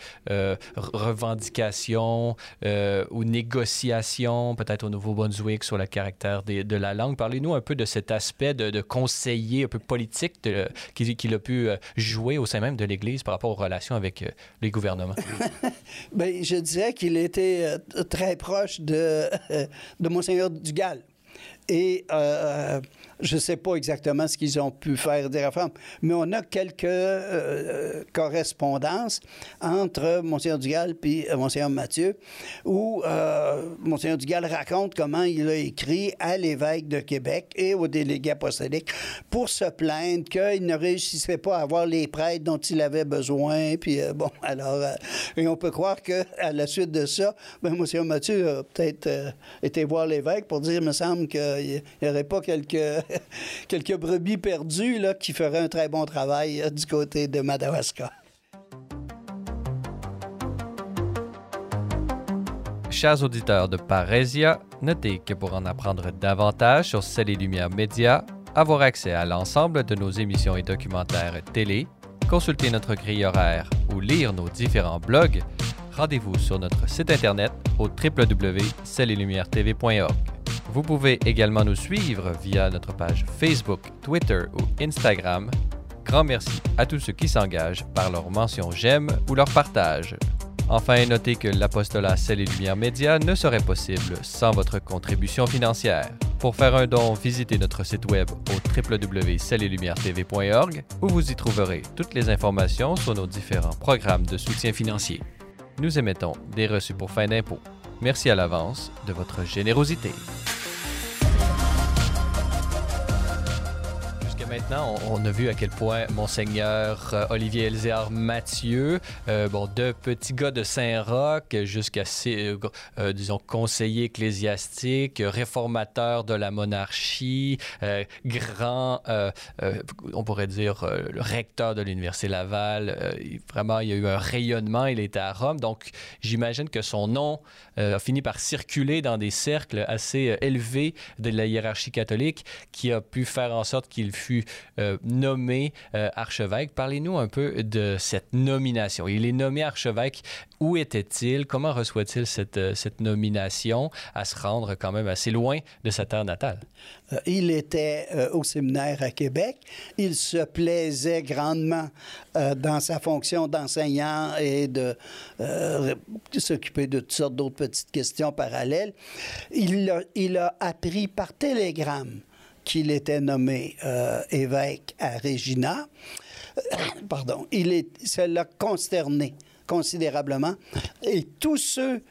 B: revendications ou négociations, peut-être au Nouveau-Brunswick sur le caractère de la langue. Parlez-nous un peu de cet aspect de, conseiller un peu politique qu'il a pu jouer au sein même de l'Église par rapport aux relations avec les gouvernements? [LAUGHS]
A: Bien, je dirais qu'il était très proche de, [LAUGHS] de Monseigneur Dugal. Et euh, je ne sais pas exactement ce qu'ils ont pu faire des réformes, mais on a quelques euh, correspondances entre Monseigneur Dugal et euh, Monseigneur Mathieu, où Monseigneur Dugal raconte comment il a écrit à l'évêque de Québec et au délégué apostolique pour se plaindre qu'il ne réussissait pas à avoir les prêtres dont il avait besoin. Puis bon, alors, et on peut croire qu'à la suite de ça, ben, Monseigneur Mathieu a peut-être été voir l'évêque pour dire, il me semble qu'il n'y aurait pas quelques [LAUGHS] quelques brebis perdues là, qui feraient un très bon travail euh, du côté de Madawaska.
B: Chers auditeurs de Parésia, notez que pour en apprendre davantage sur Celles et Média, avoir accès à l'ensemble de nos émissions et documentaires télé, consulter notre grille horaire ou lire nos différents blogs, rendez-vous sur notre site internet au www.cellesetlumières.tv.org. Vous pouvez également nous suivre via notre page Facebook, Twitter ou Instagram. Grand merci à tous ceux qui s'engagent par leur mention j'aime ou leur partage. Enfin, notez que l'apostolat Celle et Lumière Média ne serait possible sans votre contribution financière. Pour faire un don, visitez notre site web au www.cellesetlumières.tv.org où vous y trouverez toutes les informations sur nos différents programmes de soutien financier. Nous émettons des reçus pour fin d'impôt. Merci à l'avance de votre générosité. Maintenant, on, a vu à quel point Monseigneur euh, Olivier Elzéar Mathieu, euh, bon, de petits gars de Saint-Roch jusqu'à, euh, disons, conseiller ecclésiastique, réformateur de la monarchie, grand, on pourrait dire, recteur de l'Université Laval. vraiment, il y a eu un rayonnement, il était à Rome. Donc, j'imagine que son nom a fini par circuler dans des cercles assez élevés de la hiérarchie catholique qui a pu faire en sorte qu'il euh, nommé euh, archevêque. Parlez-nous un peu de cette nomination. Il est nommé archevêque. Où était-il? Comment reçoit-il cette, euh, cette nomination à se rendre quand même assez loin de sa terre natale?
A: il était au séminaire à Québec. Il se plaisait grandement dans sa fonction d'enseignant et de s'occuper de toutes sortes d'autres petites questions parallèles. Il a appris par télégramme qu'il était nommé euh, évêque à Regina. [COUGHS] Pardon, il est, ça l'a consterné considérablement. Et tous ceux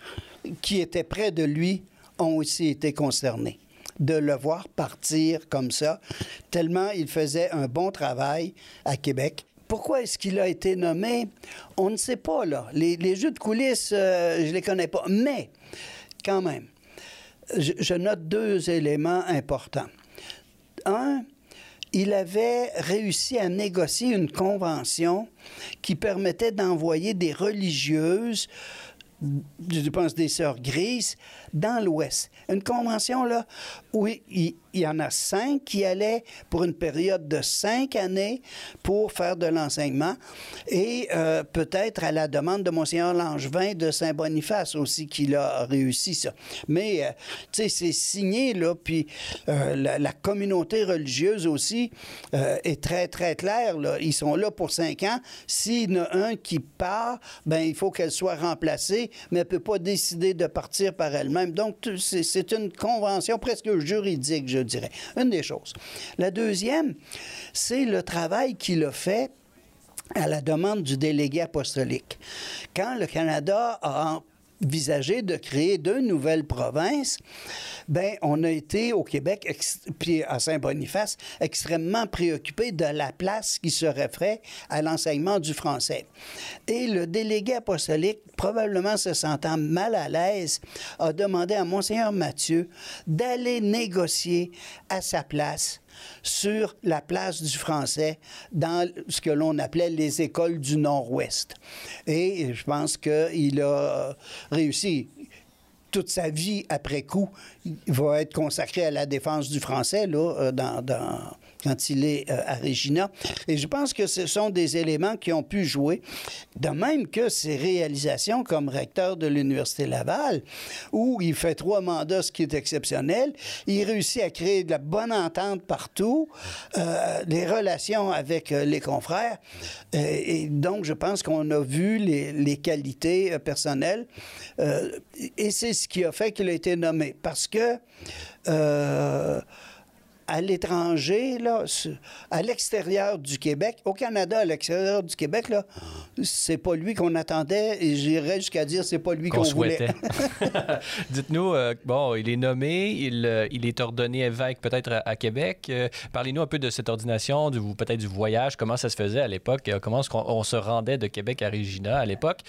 A: qui étaient près de lui ont aussi été concernés de le voir partir comme ça, tellement il faisait un bon travail à Québec. Pourquoi est-ce qu'il a été nommé? On ne sait pas, là. Les, jeux de coulisses, euh, je ne les connais pas. Mais, quand même, je note deux éléments importants un, il avait réussi à négocier une convention qui permettait d'envoyer des religieuses je pense des sœurs grises, dans l'Ouest. Une convention, là, où il, y en a cinq qui allaient pour une période de cinq années pour faire de l'enseignement et euh, peut-être à la demande de Monseigneur Langevin de Saint-Boniface aussi qu'il a réussi ça. Mais, euh, tu sais, c'est signé, là, puis euh, la, communauté religieuse aussi est très, très claire, là. Ils sont là pour cinq ans. S'il y en a un qui part, ben il faut qu'elle soit remplacée, mais elle peut pas décider de partir par elle-même. Donc, c'est une convention presque juridique, je dirais. Une des choses. La deuxième, c'est le travail qu'il a fait à la demande du délégué apostolique. Quand le Canada a envisagé de créer deux nouvelles provinces, ben on a été au Québec, puis à Saint-Boniface, extrêmement préoccupés de la place qui serait faite à l'enseignement du français. Et le délégué apostolique, probablement se sentant mal à l'aise, a demandé à Monseigneur Mathieu d'aller négocier à sa place sur la place du français dans ce que l'on appelait les écoles du Nord-Ouest. Et je pense qu'il a réussi toute sa vie après coup, il va être consacré à la défense du français là, euh, dans, dans, quand il est euh, à Regina. Et je pense que ce sont des éléments qui ont pu jouer, de même que ses réalisations comme recteur de l'Université Laval, où il fait trois mandats, ce qui est exceptionnel. Il réussit à créer de la bonne entente partout, euh, les relations avec euh, les confrères. Et, et, donc, je pense qu'on a vu les, qualités euh, personnelles. Euh, et c'est ce qui a fait qu'il a été nommé. Parce que euh, à l'étranger, là, à l'extérieur du Québec, au Canada, à l'extérieur du Québec, là, c'est pas lui qu'on attendait et j'irais jusqu'à dire c'est pas lui qu'on qu voulait. [LAUGHS] [LAUGHS]
B: Dites-nous, euh, bon, il est nommé, il, euh, il est ordonné évêque peut-être à, à, Québec. Euh, Parlez-nous un peu de cette ordination, du, peut-être du voyage, comment ça se faisait à l'époque, comment on, on, se rendait de Québec à Regina à l'époque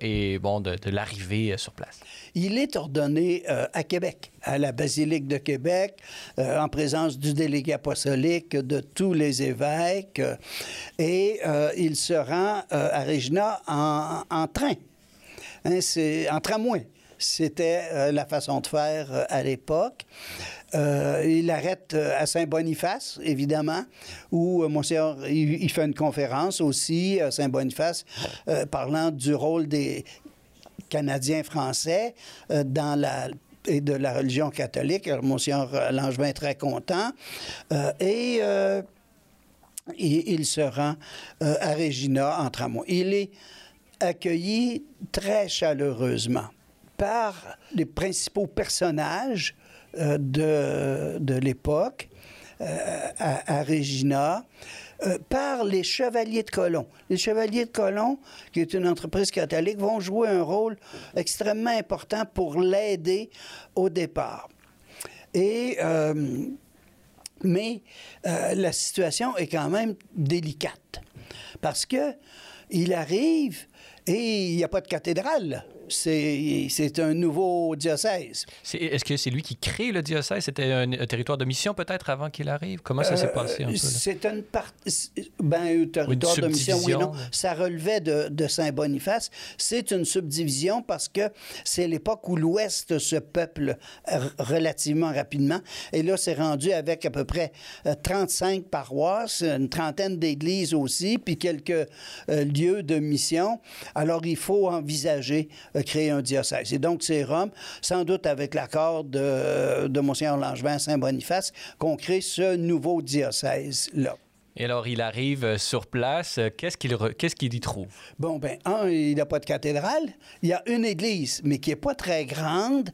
B: et bon, de, de l'arrivée sur place?
A: Il est ordonné à Québec, à la basilique de Québec, en présence du délégué apostolique, de tous les évêques, et euh, il se rend euh, à Regina en, en train, hein, c'est, en tramway. C'était euh, la façon de faire à l'époque. il arrête à Saint-Boniface, évidemment, où Monseigneur, il, fait une conférence aussi à Saint-Boniface, parlant du rôle des Canadiens français dans la et de la religion catholique. Alors, Monseigneur Langevin est très content. Euh, et, euh, il se rend euh, à Regina en tramway. Il est accueilli très chaleureusement par les principaux personnages de, de l'époque à, Regina. Euh, par les Chevaliers de Colomb. Les Chevaliers de Colomb, qui est une entreprise catholique, vont jouer un rôle extrêmement important pour l'aider au départ. Et, euh, mais euh, la situation est quand même délicate parce que il arrive et il n'y a pas de cathédrale c'est un nouveau diocèse.
B: Est-ce que c'est lui qui crée le diocèse? C'était un, un, territoire de mission peut-être avant qu'il arrive? Comment ça euh, s'est passé un peu?
A: C'est une partie... Ben, un territoire de mission, oui, non. Ça relevait de, de Saint-Boniface. C'est une subdivision parce que c'est l'époque où l'Ouest se peuple relativement rapidement. Et là, c'est rendu avec à peu près 35 euh, paroisses, une trentaine d'églises aussi, puis quelques euh, lieux de mission. Alors, il faut envisager créer un diocèse. Et donc, c'est Rome, sans doute avec l'accord de, de Monseigneur Langevin Saint-Boniface, qu'on crée ce nouveau diocèse-là.
B: Et alors, il arrive sur place. Qu'est-ce qu'il qu'est-ce qu'il y trouve?
A: Bon, ben, un, il n'a pas de cathédrale. Il y a une église, mais qui n'est pas très grande.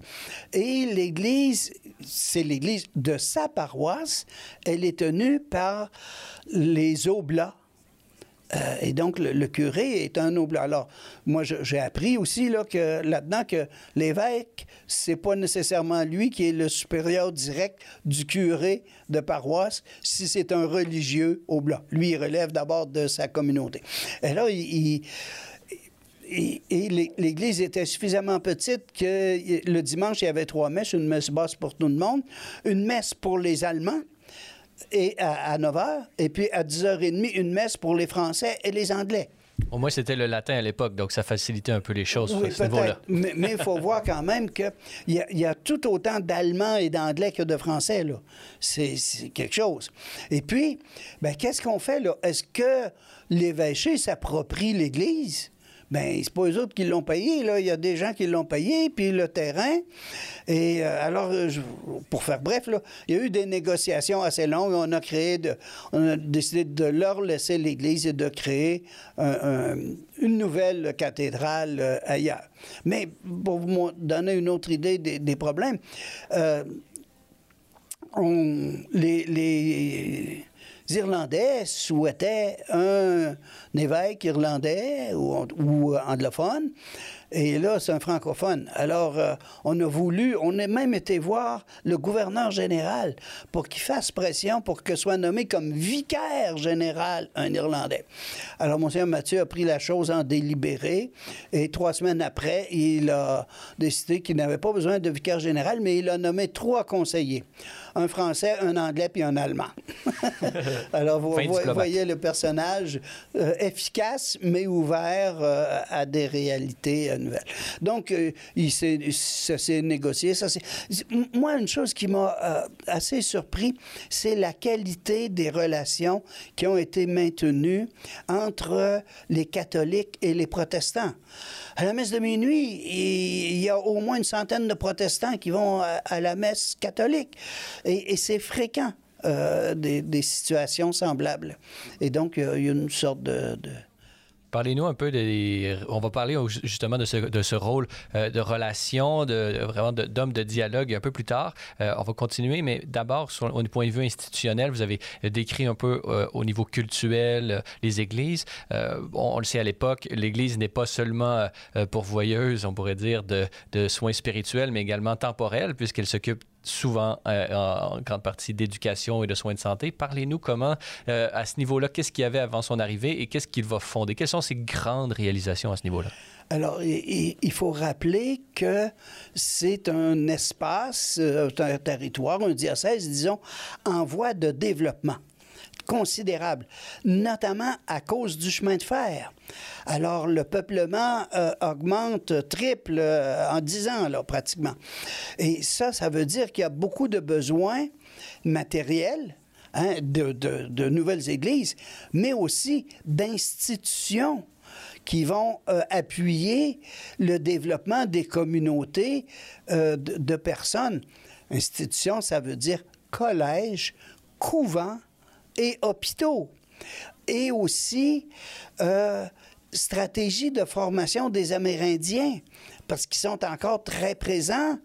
A: Et l'église, c'est l'église de sa paroisse. Elle est tenue par les Oblats euh, et donc, le, curé est un noble. Alors, moi, j'ai appris aussi là-dedans que l'évêque, c'est pas nécessairement lui qui est le supérieur direct du curé de paroisse, si c'est un religieux au blanc. Lui, il relève d'abord de sa communauté. Et là, l'Église était suffisamment petite que le dimanche, il y avait trois messes, une messe basse pour tout le monde, une messe pour les Allemands, et à, à 9 h, et puis à 10h30, une messe pour les Français et les Anglais.
B: Au moins, c'était le latin à l'époque, donc ça facilitait un peu les choses
A: oui,
B: à ce niveau-là.
A: Mais il faut voir quand même qu'il y, a, y a tout autant d'Allemands et d'Anglais que de Français. là. C'est quelque chose. Et puis, ben, qu'est-ce qu'on fait là? Est-ce que l'évêché s'approprie l'Église? Bien, c'est pas eux autres qui l'ont payé, là. Il y a des gens qui l'ont payé, puis le terrain. Et euh, alors, je, pour faire bref, là, il y a eu des négociations assez longues. On a créé, on a décidé de leur laisser l'Église et de créer un, un, une nouvelle cathédrale euh, ailleurs. Mais pour vous donner une autre idée des, problèmes, euh, on, les Irlandais souhaitaient un évêque irlandais ou, ou anglophone. Et là, c'est un francophone. Alors, euh, on a voulu, on a même été voir le gouverneur général pour qu'il fasse pression pour que soit nommé comme vicaire général un Irlandais. Alors, Monsieur Mathieu a pris la chose en délibéré et trois semaines après, il a décidé qu'il n'avait pas besoin de vicaire général, mais il a nommé trois conseillers un Français, un Anglais puis un Allemand. [LAUGHS] Alors, vous, voyez le personnage euh, efficace, mais ouvert euh, à des réalités euh, nouvelles. Donc, il ça s'est négocié. Ça Moi, une chose qui m'a assez surpris, c'est la qualité des relations qui ont été maintenues entre les catholiques et les protestants. À la messe de minuit, il y a au moins une centaine de protestants qui vont à la messe catholique. Et, c'est fréquent. Euh, des, situations semblables. Et donc, il y a une sorte de,
B: Parlez-nous un peu des. On va parler justement de ce, rôle euh, de relation, de, vraiment d'homme de, dialogue un peu plus tard. Euh, on va continuer, mais d'abord, au point de vue institutionnel, vous avez décrit un peu au niveau culturel les églises. On, on, le sait à l'époque, l'Église n'est pas seulement pourvoyeuse, on pourrait dire, de, de soins spirituels, mais également temporels, puisqu'elle s'occupe souvent euh, en grande partie d'éducation et de soins de santé. Parlez-nous comment, euh, à ce niveau-là, qu'est-ce qu'il y avait avant son arrivée et qu'est-ce qu'il va fonder? Quelles sont ses grandes réalisations à ce niveau-là?
A: Alors, il faut rappeler que c'est un espace, euh, un territoire, un diocèse, disons, en voie de développement considérable, notamment à cause du chemin de fer. Alors, le peuplement euh, augmente triple euh, en dix ans, là, pratiquement. Et ça, ça veut dire qu'il y a beaucoup de besoins matériels, hein, de, nouvelles églises, mais aussi d'institutions qui vont euh, appuyer le développement des communautés de, personnes. Institution, ça veut dire collège, couvent, et hôpitaux. Et aussi euh, stratégie de formation des Amérindiens parce qu'ils sont encore très présents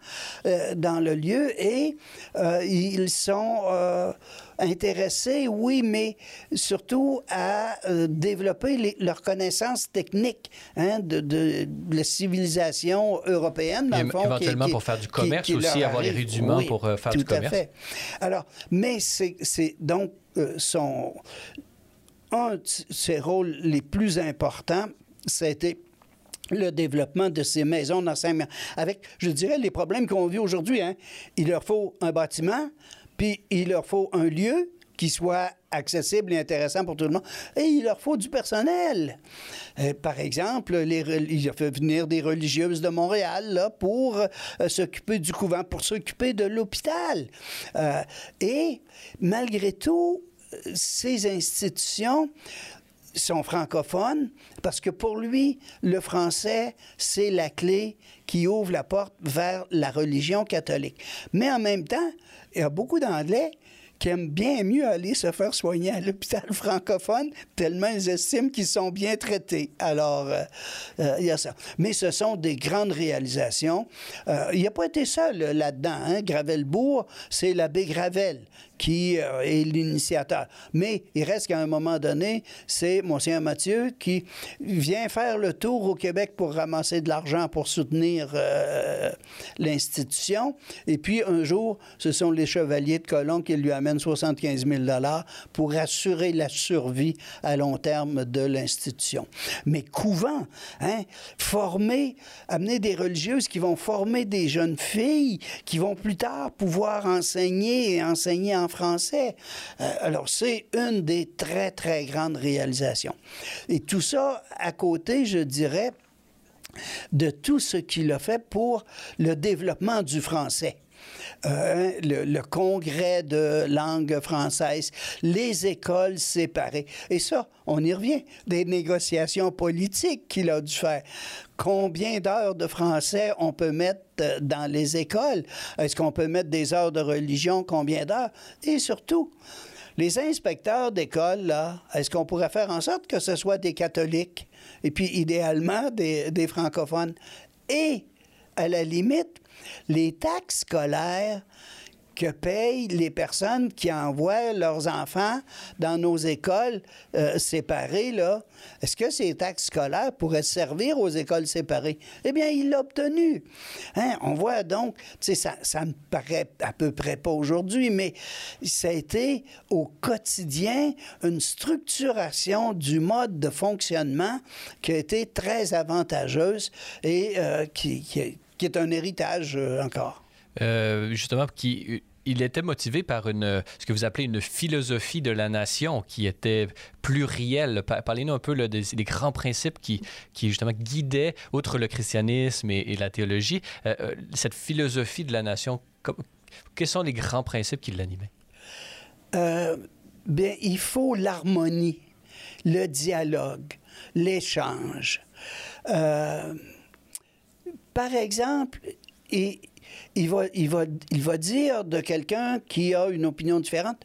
A: euh, dans le lieu et euh, ils sont euh, intéressés, oui, mais surtout à développer leurs connaissances techniques hein, de, la civilisation européenne. Dans le fond,
B: éventuellement pour faire du commerce aussi, avoir les rudiments pour faire du commerce. Tout à fait.
A: Alors, mais c'est donc son, un de ses rôles les plus importants, c'était le développement de ces maisons d'enseignement. Avec, je dirais, les problèmes qu'on vit aujourd'hui. Hein. Il leur faut un bâtiment, puis il leur faut un lieu qui soit accessible et intéressant pour tout le monde. Et il leur faut du personnel. Euh, par exemple, les, il a fait venir des religieuses de Montréal là, pour euh, s'occuper du couvent, pour s'occuper de l'hôpital. Euh, et malgré tout, ces institutions sont francophones parce que pour lui, le français, c'est la clé qui ouvre la porte vers la religion catholique. Mais en même temps, il y a beaucoup d'Anglais qui aiment bien mieux aller se faire soigner à l'hôpital [LAUGHS] francophone, tellement ils estiment qu'ils sont bien traités. Alors, euh, euh, il y a ça. Mais ce sont des grandes réalisations. Euh, il n'a pas été seul là-dedans. Hein? Gravelbourg, c'est l'abbé Gravel qui est l'initiateur. Mais il reste qu'à un moment donné, c'est Monseigneur Mathieu qui vient faire le tour au Québec pour ramasser de l'argent pour soutenir l'institution. Et puis, un jour, ce sont les chevaliers de Colomb qui lui amènent 75 000 pour assurer la survie à long terme de l'institution. Mais couvent, hein, former, amener des religieuses qui vont former des jeunes filles qui vont plus tard pouvoir enseigner et enseigner en français. Euh, alors, c'est une des très, très grandes réalisations. Et tout ça à côté, je dirais, de tout ce qu'il a fait pour le développement du français. Euh, le, congrès de langue française, les écoles séparées. Et ça, on y revient, des négociations politiques qu'il a dû faire. Combien d'heures de français on peut mettre euh, dans les écoles? Est-ce qu'on peut mettre des heures de religion? Combien d'heures? Et surtout, les inspecteurs d'école, là, est-ce qu'on pourrait faire en sorte que ce soit des catholiques et puis idéalement des, des francophones? Et, à la limite, les taxes scolaires que payent les personnes qui envoient leurs enfants dans nos écoles euh, séparées, là, est-ce que ces taxes scolaires pourraient servir aux écoles séparées? Eh bien, il l'a obtenu. Hein? On voit donc, tu sais, ça, ça me paraît à peu près pas aujourd'hui, mais ça a été au quotidien une structuration du mode de fonctionnement qui a été très avantageuse et euh, qui, qui, est un héritage euh, encore.
B: Euh, justement, qui il était motivé par une, ce que vous appelez une philosophie de la nation qui était plurielle. Parlez-nous un peu des, grands principes qui, qui, justement guidaient, outre le christianisme et, la théologie, euh, euh, cette philosophie de la nation. Quels sont les grands principes qui l'animaient?
A: Bien, il faut l'harmonie, le dialogue, l'échange. Par exemple, et il va, il va, il va dire de quelqu'un qui a une opinion différente,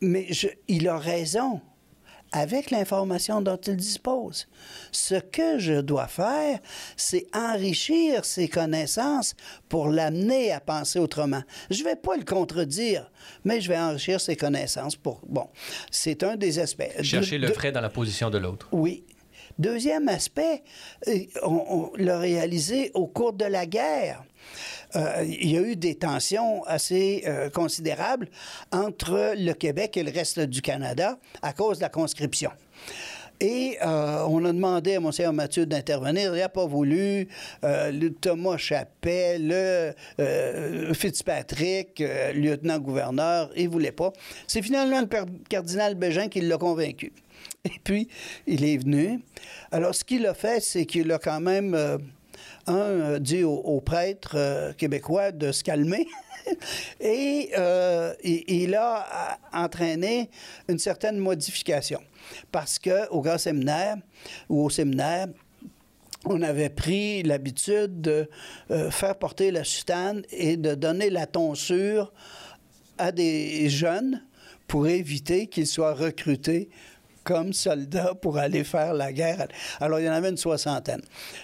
A: mais je, il a raison avec l'information dont il dispose. Ce que je dois faire, c'est enrichir ses connaissances pour l'amener à penser autrement. Je ne vais pas le contredire, mais je vais enrichir ses connaissances pour... Bon, c'est un des aspects.
B: Chercher de, le frais dans la position de l'autre.
A: Oui. Deuxième aspect, on, on l'a réalisé au cours de la guerre. Euh, il y a eu des tensions assez euh, considérables entre le Québec et le reste du Canada à cause de la conscription. Et euh, on a demandé à Monseigneur Mathieu d'intervenir. Il n'a pas voulu. Thomas Chappelle, le Fitzpatrick, lieutenant-gouverneur, il ne voulait pas. C'est finalement le cardinal Bégin qui l'a convaincu. Et puis, il est venu. Alors, ce qu'il a fait, c'est qu'il a quand même un euh, dit aux, prêtres euh, québécois de se calmer. [LAUGHS] Et euh, il, a entraîné une certaine modification. Parce qu'au grand séminaire ou au séminaire, on avait pris l'habitude de faire porter la soutane et de donner la tonsure à des jeunes pour éviter qu'ils soient recrutés comme soldats pour aller faire la guerre. Alors, il y en avait une soixantaine.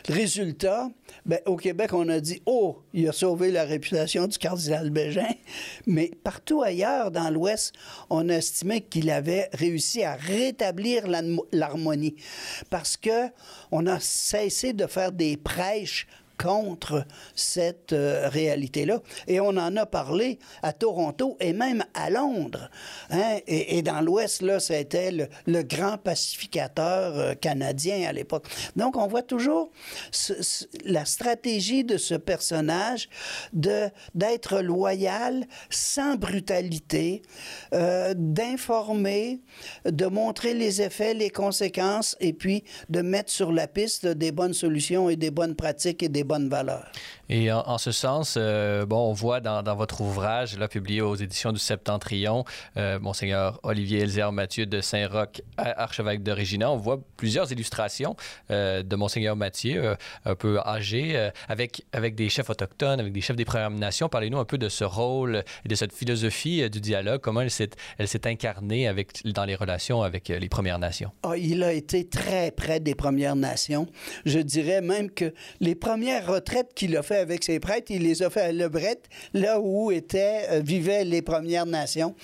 A: Résultat, ben, au Québec, on a dit, oh, il a sauvé la réputation du cardinal Bégin, mais partout ailleurs, dans l'Ouest, on a estimé qu'il avait réussi à rétablir l'harmonie parce que on a cessé de faire des prêches contre cette euh, réalité-là. Et on en a parlé à Toronto et même à Londres. Hein? Et, dans l'Ouest, là, c'était le, le, grand pacificateur euh, canadien à l'époque. Donc, on voit toujours la stratégie de ce personnage de d'être loyal sans brutalité, euh, d'informer, de montrer les effets, les conséquences, et puis de mettre sur la piste des bonnes solutions et des bonnes pratiques et des bonnes valeurs.
B: Et en, ce sens, euh, bon, on voit dans, votre ouvrage, là, publié aux éditions du Septentrion, euh, Monseigneur Olivier Elzer Mathieu de Saint-Roch, archevêque de Régina, on voit plusieurs illustrations euh, de Monseigneur Mathieu, un peu âgé, avec, avec des chefs autochtones, avec des chefs des Premières Nations. Parlez-nous un peu de ce rôle et de cette philosophie du dialogue, comment elle s'est, incarnée dans les relations avec les Premières Nations?
A: Oh, il a été très près des Premières Nations. Je dirais même que les premières retraites qu'il a fait avec ses prêtres, il les a fait à Lebret, là où étaient, euh, vivaient les Premières Nations.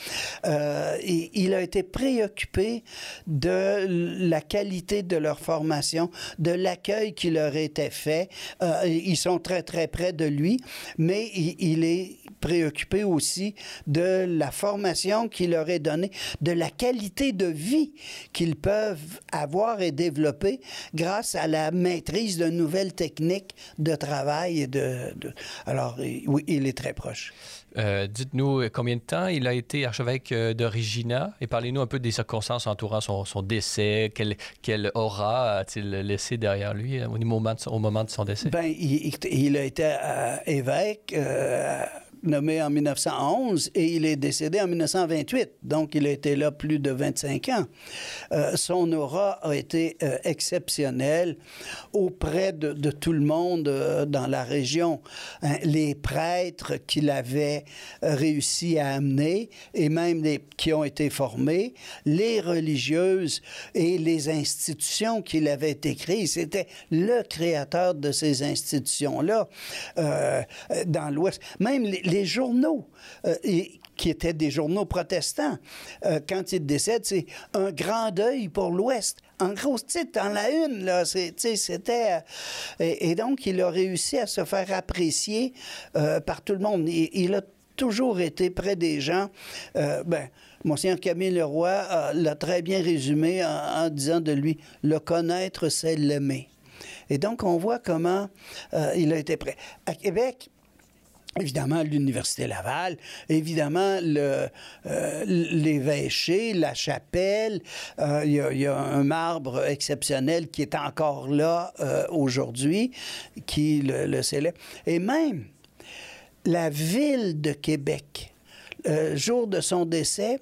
A: Euh, il a été préoccupé de la qualité de leur formation, de l'accueil qui leur était fait. Euh, ils sont très, très près de lui, mais il, il est préoccupé aussi de la formation qu'il leur est donnée, de la qualité de vie qu'ils peuvent avoir et développer grâce à la maîtrise de nouvelles techniques de travail et de, de... alors oui, il est très proche.
B: Euh, Dites-nous combien de temps il a été archevêque de Regina et parlez-nous un peu des circonstances entourant son, son décès. Quelle, quelle aura a-t-il laissé derrière lui au moment de, au moment de son décès?
A: Ben, il, il a été euh, évêque. Euh, nommé en 1911 et il est décédé en 1928. Donc, il a été là plus de 25 ans. Euh, son aura a été euh, exceptionnelle auprès de, tout le monde euh, dans la région. Hein, les prêtres qu'il avait réussi à amener et même les qui ont été formés, les religieuses et les institutions qu'il avait créées. C'était le créateur de ces institutions-là dans l'Ouest. Même les des journaux et, qui étaient des journaux protestants. quand il décède, c'est un grand deuil pour l'Ouest. En gros titre, en la une, c'était... Et, donc, il a réussi à se faire apprécier par tout le monde. Il, a toujours été près des gens. ben, Monseigneur Camille Leroy euh, l'a très bien résumé en, disant de lui le connaître, c'est l'aimer. Et donc, on voit comment euh, il a été prêt. À Québec, Évidemment, l'Université Laval, évidemment, euh, l'évêché, la chapelle. Il y, a un marbre exceptionnel qui est encore là aujourd'hui, qui le, le célèbre. Et même la ville de Québec euh, jour de son décès,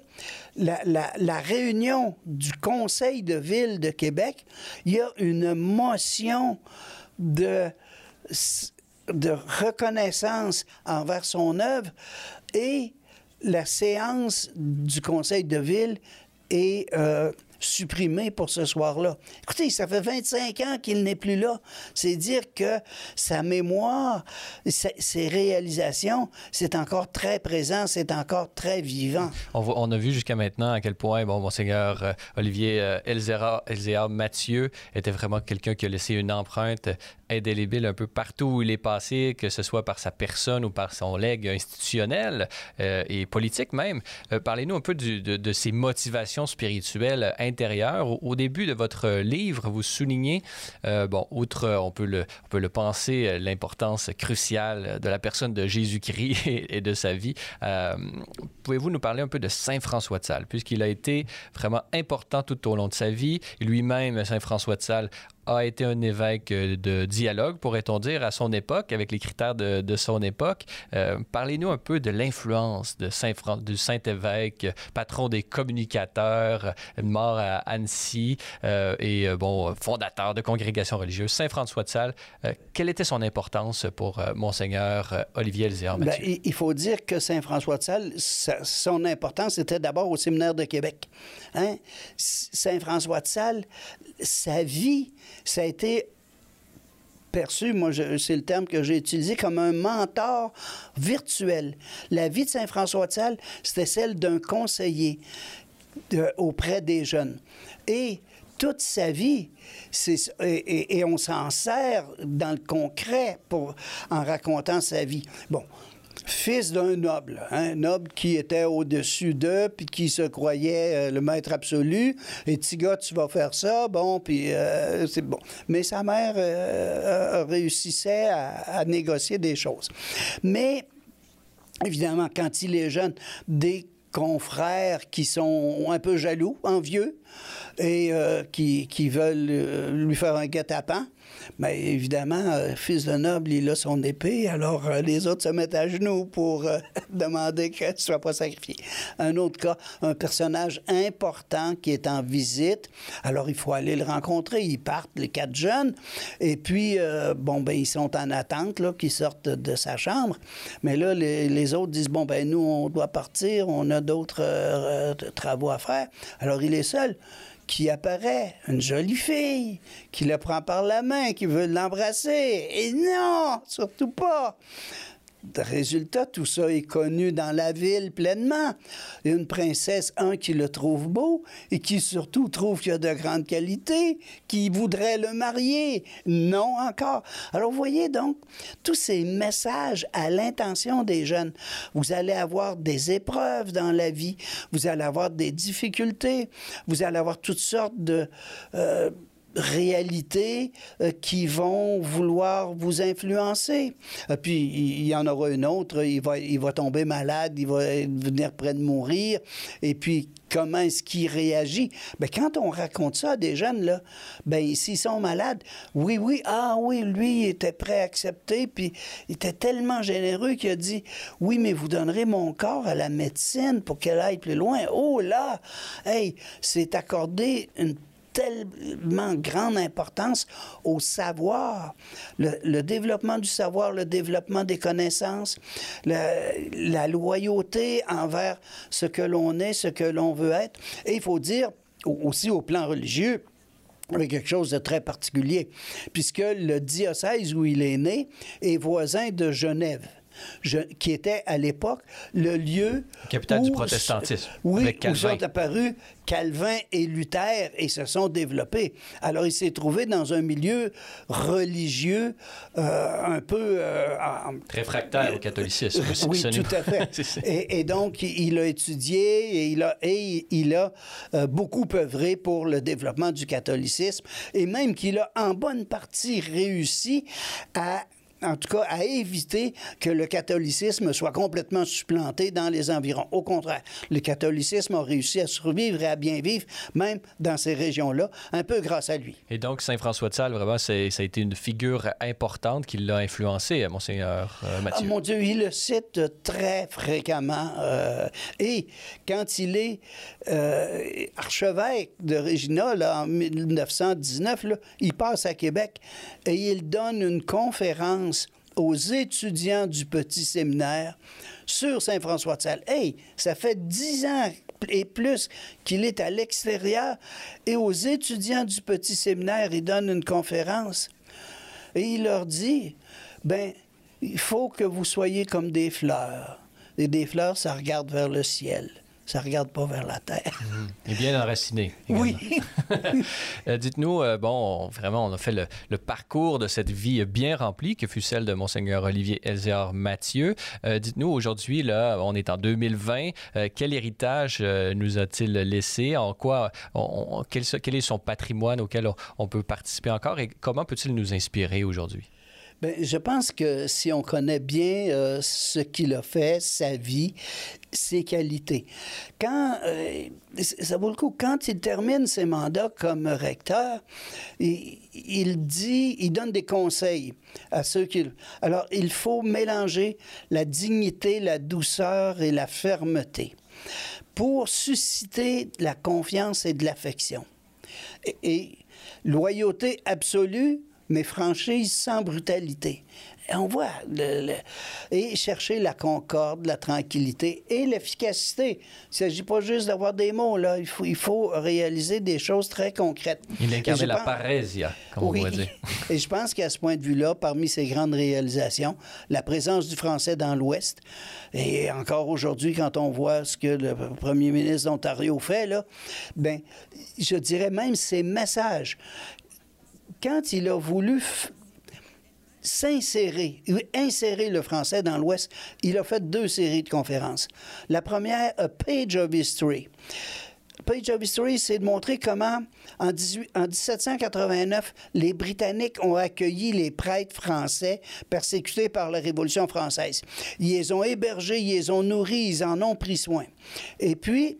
A: la, réunion du Conseil de ville de Québec, il y a une motion de, de reconnaissance envers son œuvre et la séance du Conseil de ville est euh, supprimé pour ce soir-là. Écoutez, ça fait 25 ans qu'il n'est plus là. C'est dire que sa mémoire, ses réalisations, c'est encore très présent, c'est encore très vivant.
B: On, a vu jusqu'à maintenant à quel point, bon, Monseigneur euh, Olivier euh, Elzéa Mathieu était vraiment quelqu'un qui a laissé une empreinte indélébile un peu partout où il est passé, que ce soit par sa personne ou par son legs institutionnel euh, et politique même. Parlez-nous un peu de, de, ses motivations spirituelles Au, début de votre livre, vous soulignez, euh, bon, outre, on peut le, on peut le penser, euh, l'importance cruciale de la personne de Jésus-Christ [LAUGHS] et, de sa vie. Euh, pouvez-vous nous parler un peu de Saint François de Sales, puisqu'il a été vraiment important tout au long de sa vie. Lui-même, Saint François de Sales, a été un évêque euh, de dialogue, pourrait-on dire, à son époque, avec les critères de, son époque. Euh, parlez-nous un peu de l'influence de Saint du Saint-Évêque, patron des communicateurs, mort à Annecy euh, et bon fondateur de congrégations religieuses. Saint François de Sales, quelle était son importance pour monseigneur Olivier Elzéar
A: ben, il faut dire que Saint François de Sales, son importance était d'abord au séminaire de Québec. Hein? Saint François de Sales, sa vie ça a été perçu, moi c'est le terme que j'ai utilisé, comme un mentor virtuel. La vie de Saint François de Sales, c'était celle d'un conseiller auprès des jeunes. Et toute sa vie, et, on s'en sert dans le concret en racontant sa vie. Bon, fils d'un noble, un hein, noble qui était au-dessus d'eux, puis qui se croyait euh, le maître absolu. Et gars, tu vas faire ça, bon, puis euh, c'est bon. Mais sa mère euh, réussissait à, négocier des choses. Mais, évidemment, quand il est jeune, des confrères qui sont un peu jaloux, envieux, et qui, qui, veulent lui faire un guet-apens. Mais évidemment, euh, fils de noble, il a son épée, alors euh, les autres se mettent à genoux pour euh, [LAUGHS] demander qu'il ne soit pas sacrifié. Un autre cas, un personnage important qui est en visite, alors il faut aller le rencontrer. Ils partent, les quatre jeunes, et puis, bon, ben, ils sont en attente, qu'ils sortent de sa chambre. Mais là, les, les, autres disent, bon, ben, nous, on doit partir, on a d'autres travaux à faire. Alors, il est seul qui apparaît, une jolie fille, qui le prend par la main, qui veut l'embrasser. Et non, surtout pas. Résultat, tout ça est connu dans la ville pleinement. Une princesse, un, qui le trouve beau et qui surtout trouve qu'il a de grandes qualités, qui voudrait le marier. Non encore. Alors, vous voyez donc, tous ces messages à l'intention des jeunes. Vous allez avoir des épreuves dans la vie, vous allez avoir des difficultés, vous allez avoir toutes sortes de... Euh, réalités euh, qui vont vouloir vous influencer. Euh, puis il y en aura une autre, il va, il va tomber malade, il va venir près de mourir. Et puis comment est-ce qu'il réagit? Bien, quand on raconte ça à des jeunes, là, ben s'ils sont malades, oui, oui, ah oui, lui, il était prêt à accepter, puis il était tellement généreux qu'il a dit, oui, mais vous donnerez mon corps à la médecine pour qu'elle aille plus loin. Oh là, hey, c'est accordé une tellement grande importance au savoir, le, développement du savoir, le développement des connaissances, la loyauté envers ce que l'on est, ce que l'on veut être. Et il faut dire aussi au plan religieux, avec quelque chose de très particulier, puisque le diocèse où il est né est voisin de Genève. Qui était à l'époque le lieu.
B: Capitale du protestantisme.
A: Oui, où sont apparus Calvin et Luther et se sont développés. Alors, il s'est trouvé dans un milieu religieux euh, un peu... Euh,
B: Réfractaire au catholicisme.
A: oui, tout à fait. [LAUGHS] et, donc, il a étudié et il a, et il a euh, beaucoup œuvré pour le développement du catholicisme et même qu'il a en bonne partie réussi à en tout cas, à éviter que le catholicisme soit complètement supplanté dans les environs. Au contraire, le catholicisme a réussi à survivre et à bien vivre, même dans ces régions-là, un peu grâce à lui.
B: Et donc, Saint François de Sales, vraiment, ça a été une figure importante qui l'a influencé, Monseigneur euh, Mathieu.
A: Ah, mon Dieu, il le cite très fréquemment. Euh, et quand il est euh, archevêque de Regina, là, en 1919, là, il passe à Québec et il donne une conférence aux étudiants du petit séminaire sur Saint-François de Sales. Hey, ça fait dix ans et plus qu'il est à l'extérieur et aux étudiants du petit séminaire, il donne une conférence et il leur dit, ben, il faut que vous soyez comme des fleurs. Et des fleurs, ça regarde vers le ciel ça regarde pas vers la terre. [LAUGHS]
B: Mhm. Et bien enraciné.
A: Oui. [LAUGHS]
B: Euh, dites-nous, euh, bon, vraiment, on a fait le, parcours de cette vie bien remplie que fut celle de Monseigneur Olivier Elzéar Mathieu. Euh, dites-nous, aujourd'hui, là, on est en 2020. quel héritage nous a-t-il laissé? En quoi, quel, quel, est son patrimoine auquel on peut participer encore? Et comment peut-il nous inspirer aujourd'hui?
A: Bien, je pense que si on connaît bien euh, ce qu'il a fait, sa vie, ses qualités, quand, euh, ça vaut le coup, quand il termine ses mandats comme recteur, il, dit, il donne des conseils à ceux qui... Alors, il faut mélanger la dignité, la douceur et la fermeté pour susciter la confiance et de l'affection. Et loyauté absolue, mais franchise sans brutalité. Et on voit, et chercher la concorde, la tranquillité et l'efficacité. Il ne s'agit pas juste d'avoir des mots, là. Il faut, il faut réaliser des choses très concrètes.
B: Il incarnait la parésia, comme on va dire. [LAUGHS]
A: et je pense qu'à ce point de vue-là, parmi ses grandes réalisations, la présence du français dans l'Ouest, et encore aujourd'hui, quand on voit ce que le premier ministre d'Ontario fait, là, ben, je dirais même ses messages quand il a voulu s'insérer, insérer le français dans l'Ouest, il a fait deux séries de conférences. La première, A Page of History. Page of History, c'est de montrer comment, en, 1789, les Britanniques ont accueilli les prêtres français persécutés par la Révolution française. Ils les ont hébergés, ils les ont nourris, ils en ont pris soin. Et puis,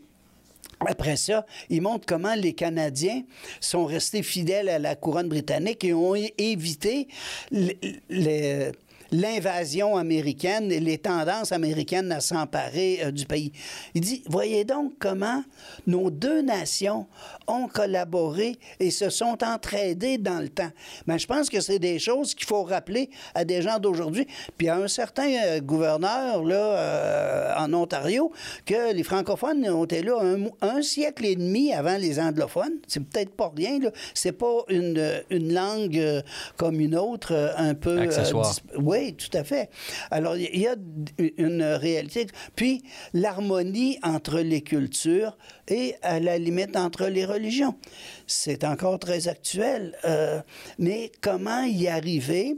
A: après ça, il montre comment les Canadiens sont restés fidèles à la couronne britannique et ont évité les, l'invasion américaine et les tendances américaines à s'emparer euh, du pays. Il dit, voyez donc comment nos deux nations ont collaboré et se sont entraidées dans le temps. Mais je pense que c'est des choses qu'il faut rappeler à des gens d'aujourd'hui. Puis à un certain euh, gouverneur là, euh, en Ontario que les francophones ont été là un, siècle et demi avant les anglophones. C'est peut-être pas rien. Là. C'est pas une, une langue comme une autre, un peu...
B: Accessoire.
A: oui, oui, tout à fait. Alors, il y a une réalité. Puis, l'harmonie entre les cultures et, à la limite, entre les religions. C'est encore très actuel. Euh, mais comment y arriver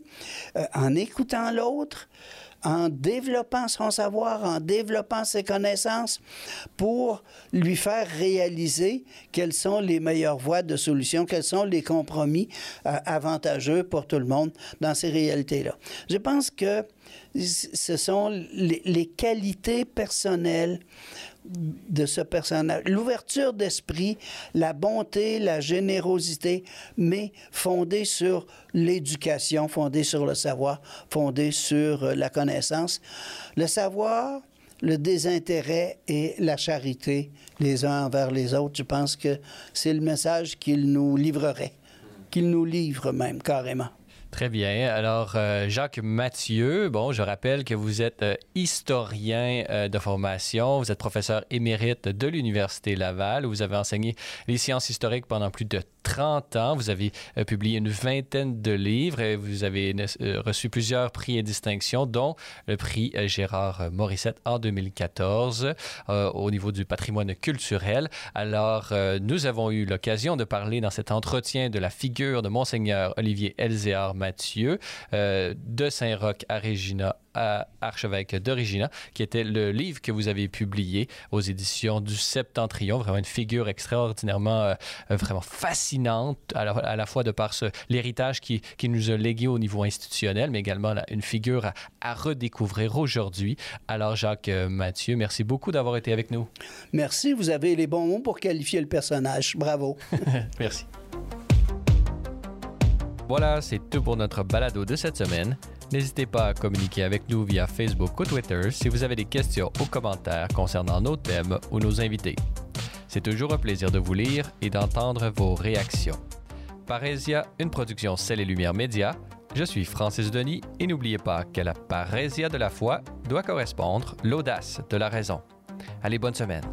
A: euh, en écoutant l'autre, en développant son savoir, en développant ses connaissances pour lui faire réaliser quelles sont les meilleures voies de solution, quels sont les compromis euh, avantageux pour tout le monde dans ces réalités-là. Je pense que ce sont les qualités personnelles de ce personnage. L'ouverture d'esprit, la bonté, la générosité, mais fondée sur l'éducation, fondée sur le savoir, fondée sur euh, la connaissance. Le savoir, le désintérêt et la charité les uns envers les autres, je pense que c'est le message qu'il nous livrerait, qu'il nous livre même carrément.
B: Très bien. Alors, euh, Jacques Mathieu, bon, je rappelle que vous êtes euh, historien euh, de formation, vous êtes professeur émérite de l'Université Laval, vous avez enseigné les sciences historiques pendant plus de 30 ans. Vous avez publié une vingtaine de livres et vous avez reçu plusieurs prix et distinctions, dont le prix Gérard Morissette en 2014 au niveau du patrimoine culturel. Alors, nous avons eu l'occasion de parler dans cet entretien de la figure de Monseigneur Olivier Elzéar Mathieu euh, de Saint-Roch à Regina à archevêque de Regina, qui était le livre que vous avez publié aux éditions du Septentrion. Vraiment une figure extraordinairement, euh, vraiment fascinante, à la, fois de par l'héritage qui, qui, nous a légué au niveau institutionnel, mais également une figure à, redécouvrir aujourd'hui. Alors, Jacques euh, Mathieu, merci beaucoup d'avoir été avec nous.
A: Merci, vous avez les bons mots pour qualifier le personnage. Bravo. [LAUGHS]
B: merci. Voilà, c'est tout pour notre balado de cette semaine. N'hésitez pas à communiquer avec nous via Facebook ou Twitter si vous avez des questions ou commentaires concernant nos thèmes ou nos invités. C'est toujours un plaisir de vous lire et d'entendre vos réactions. Parésia, une production Celle et Lumière Média. Je suis Francis Denis et n'oubliez pas que la parésia de la foi doit correspondre l'audace de la raison. Allez, bonne semaine.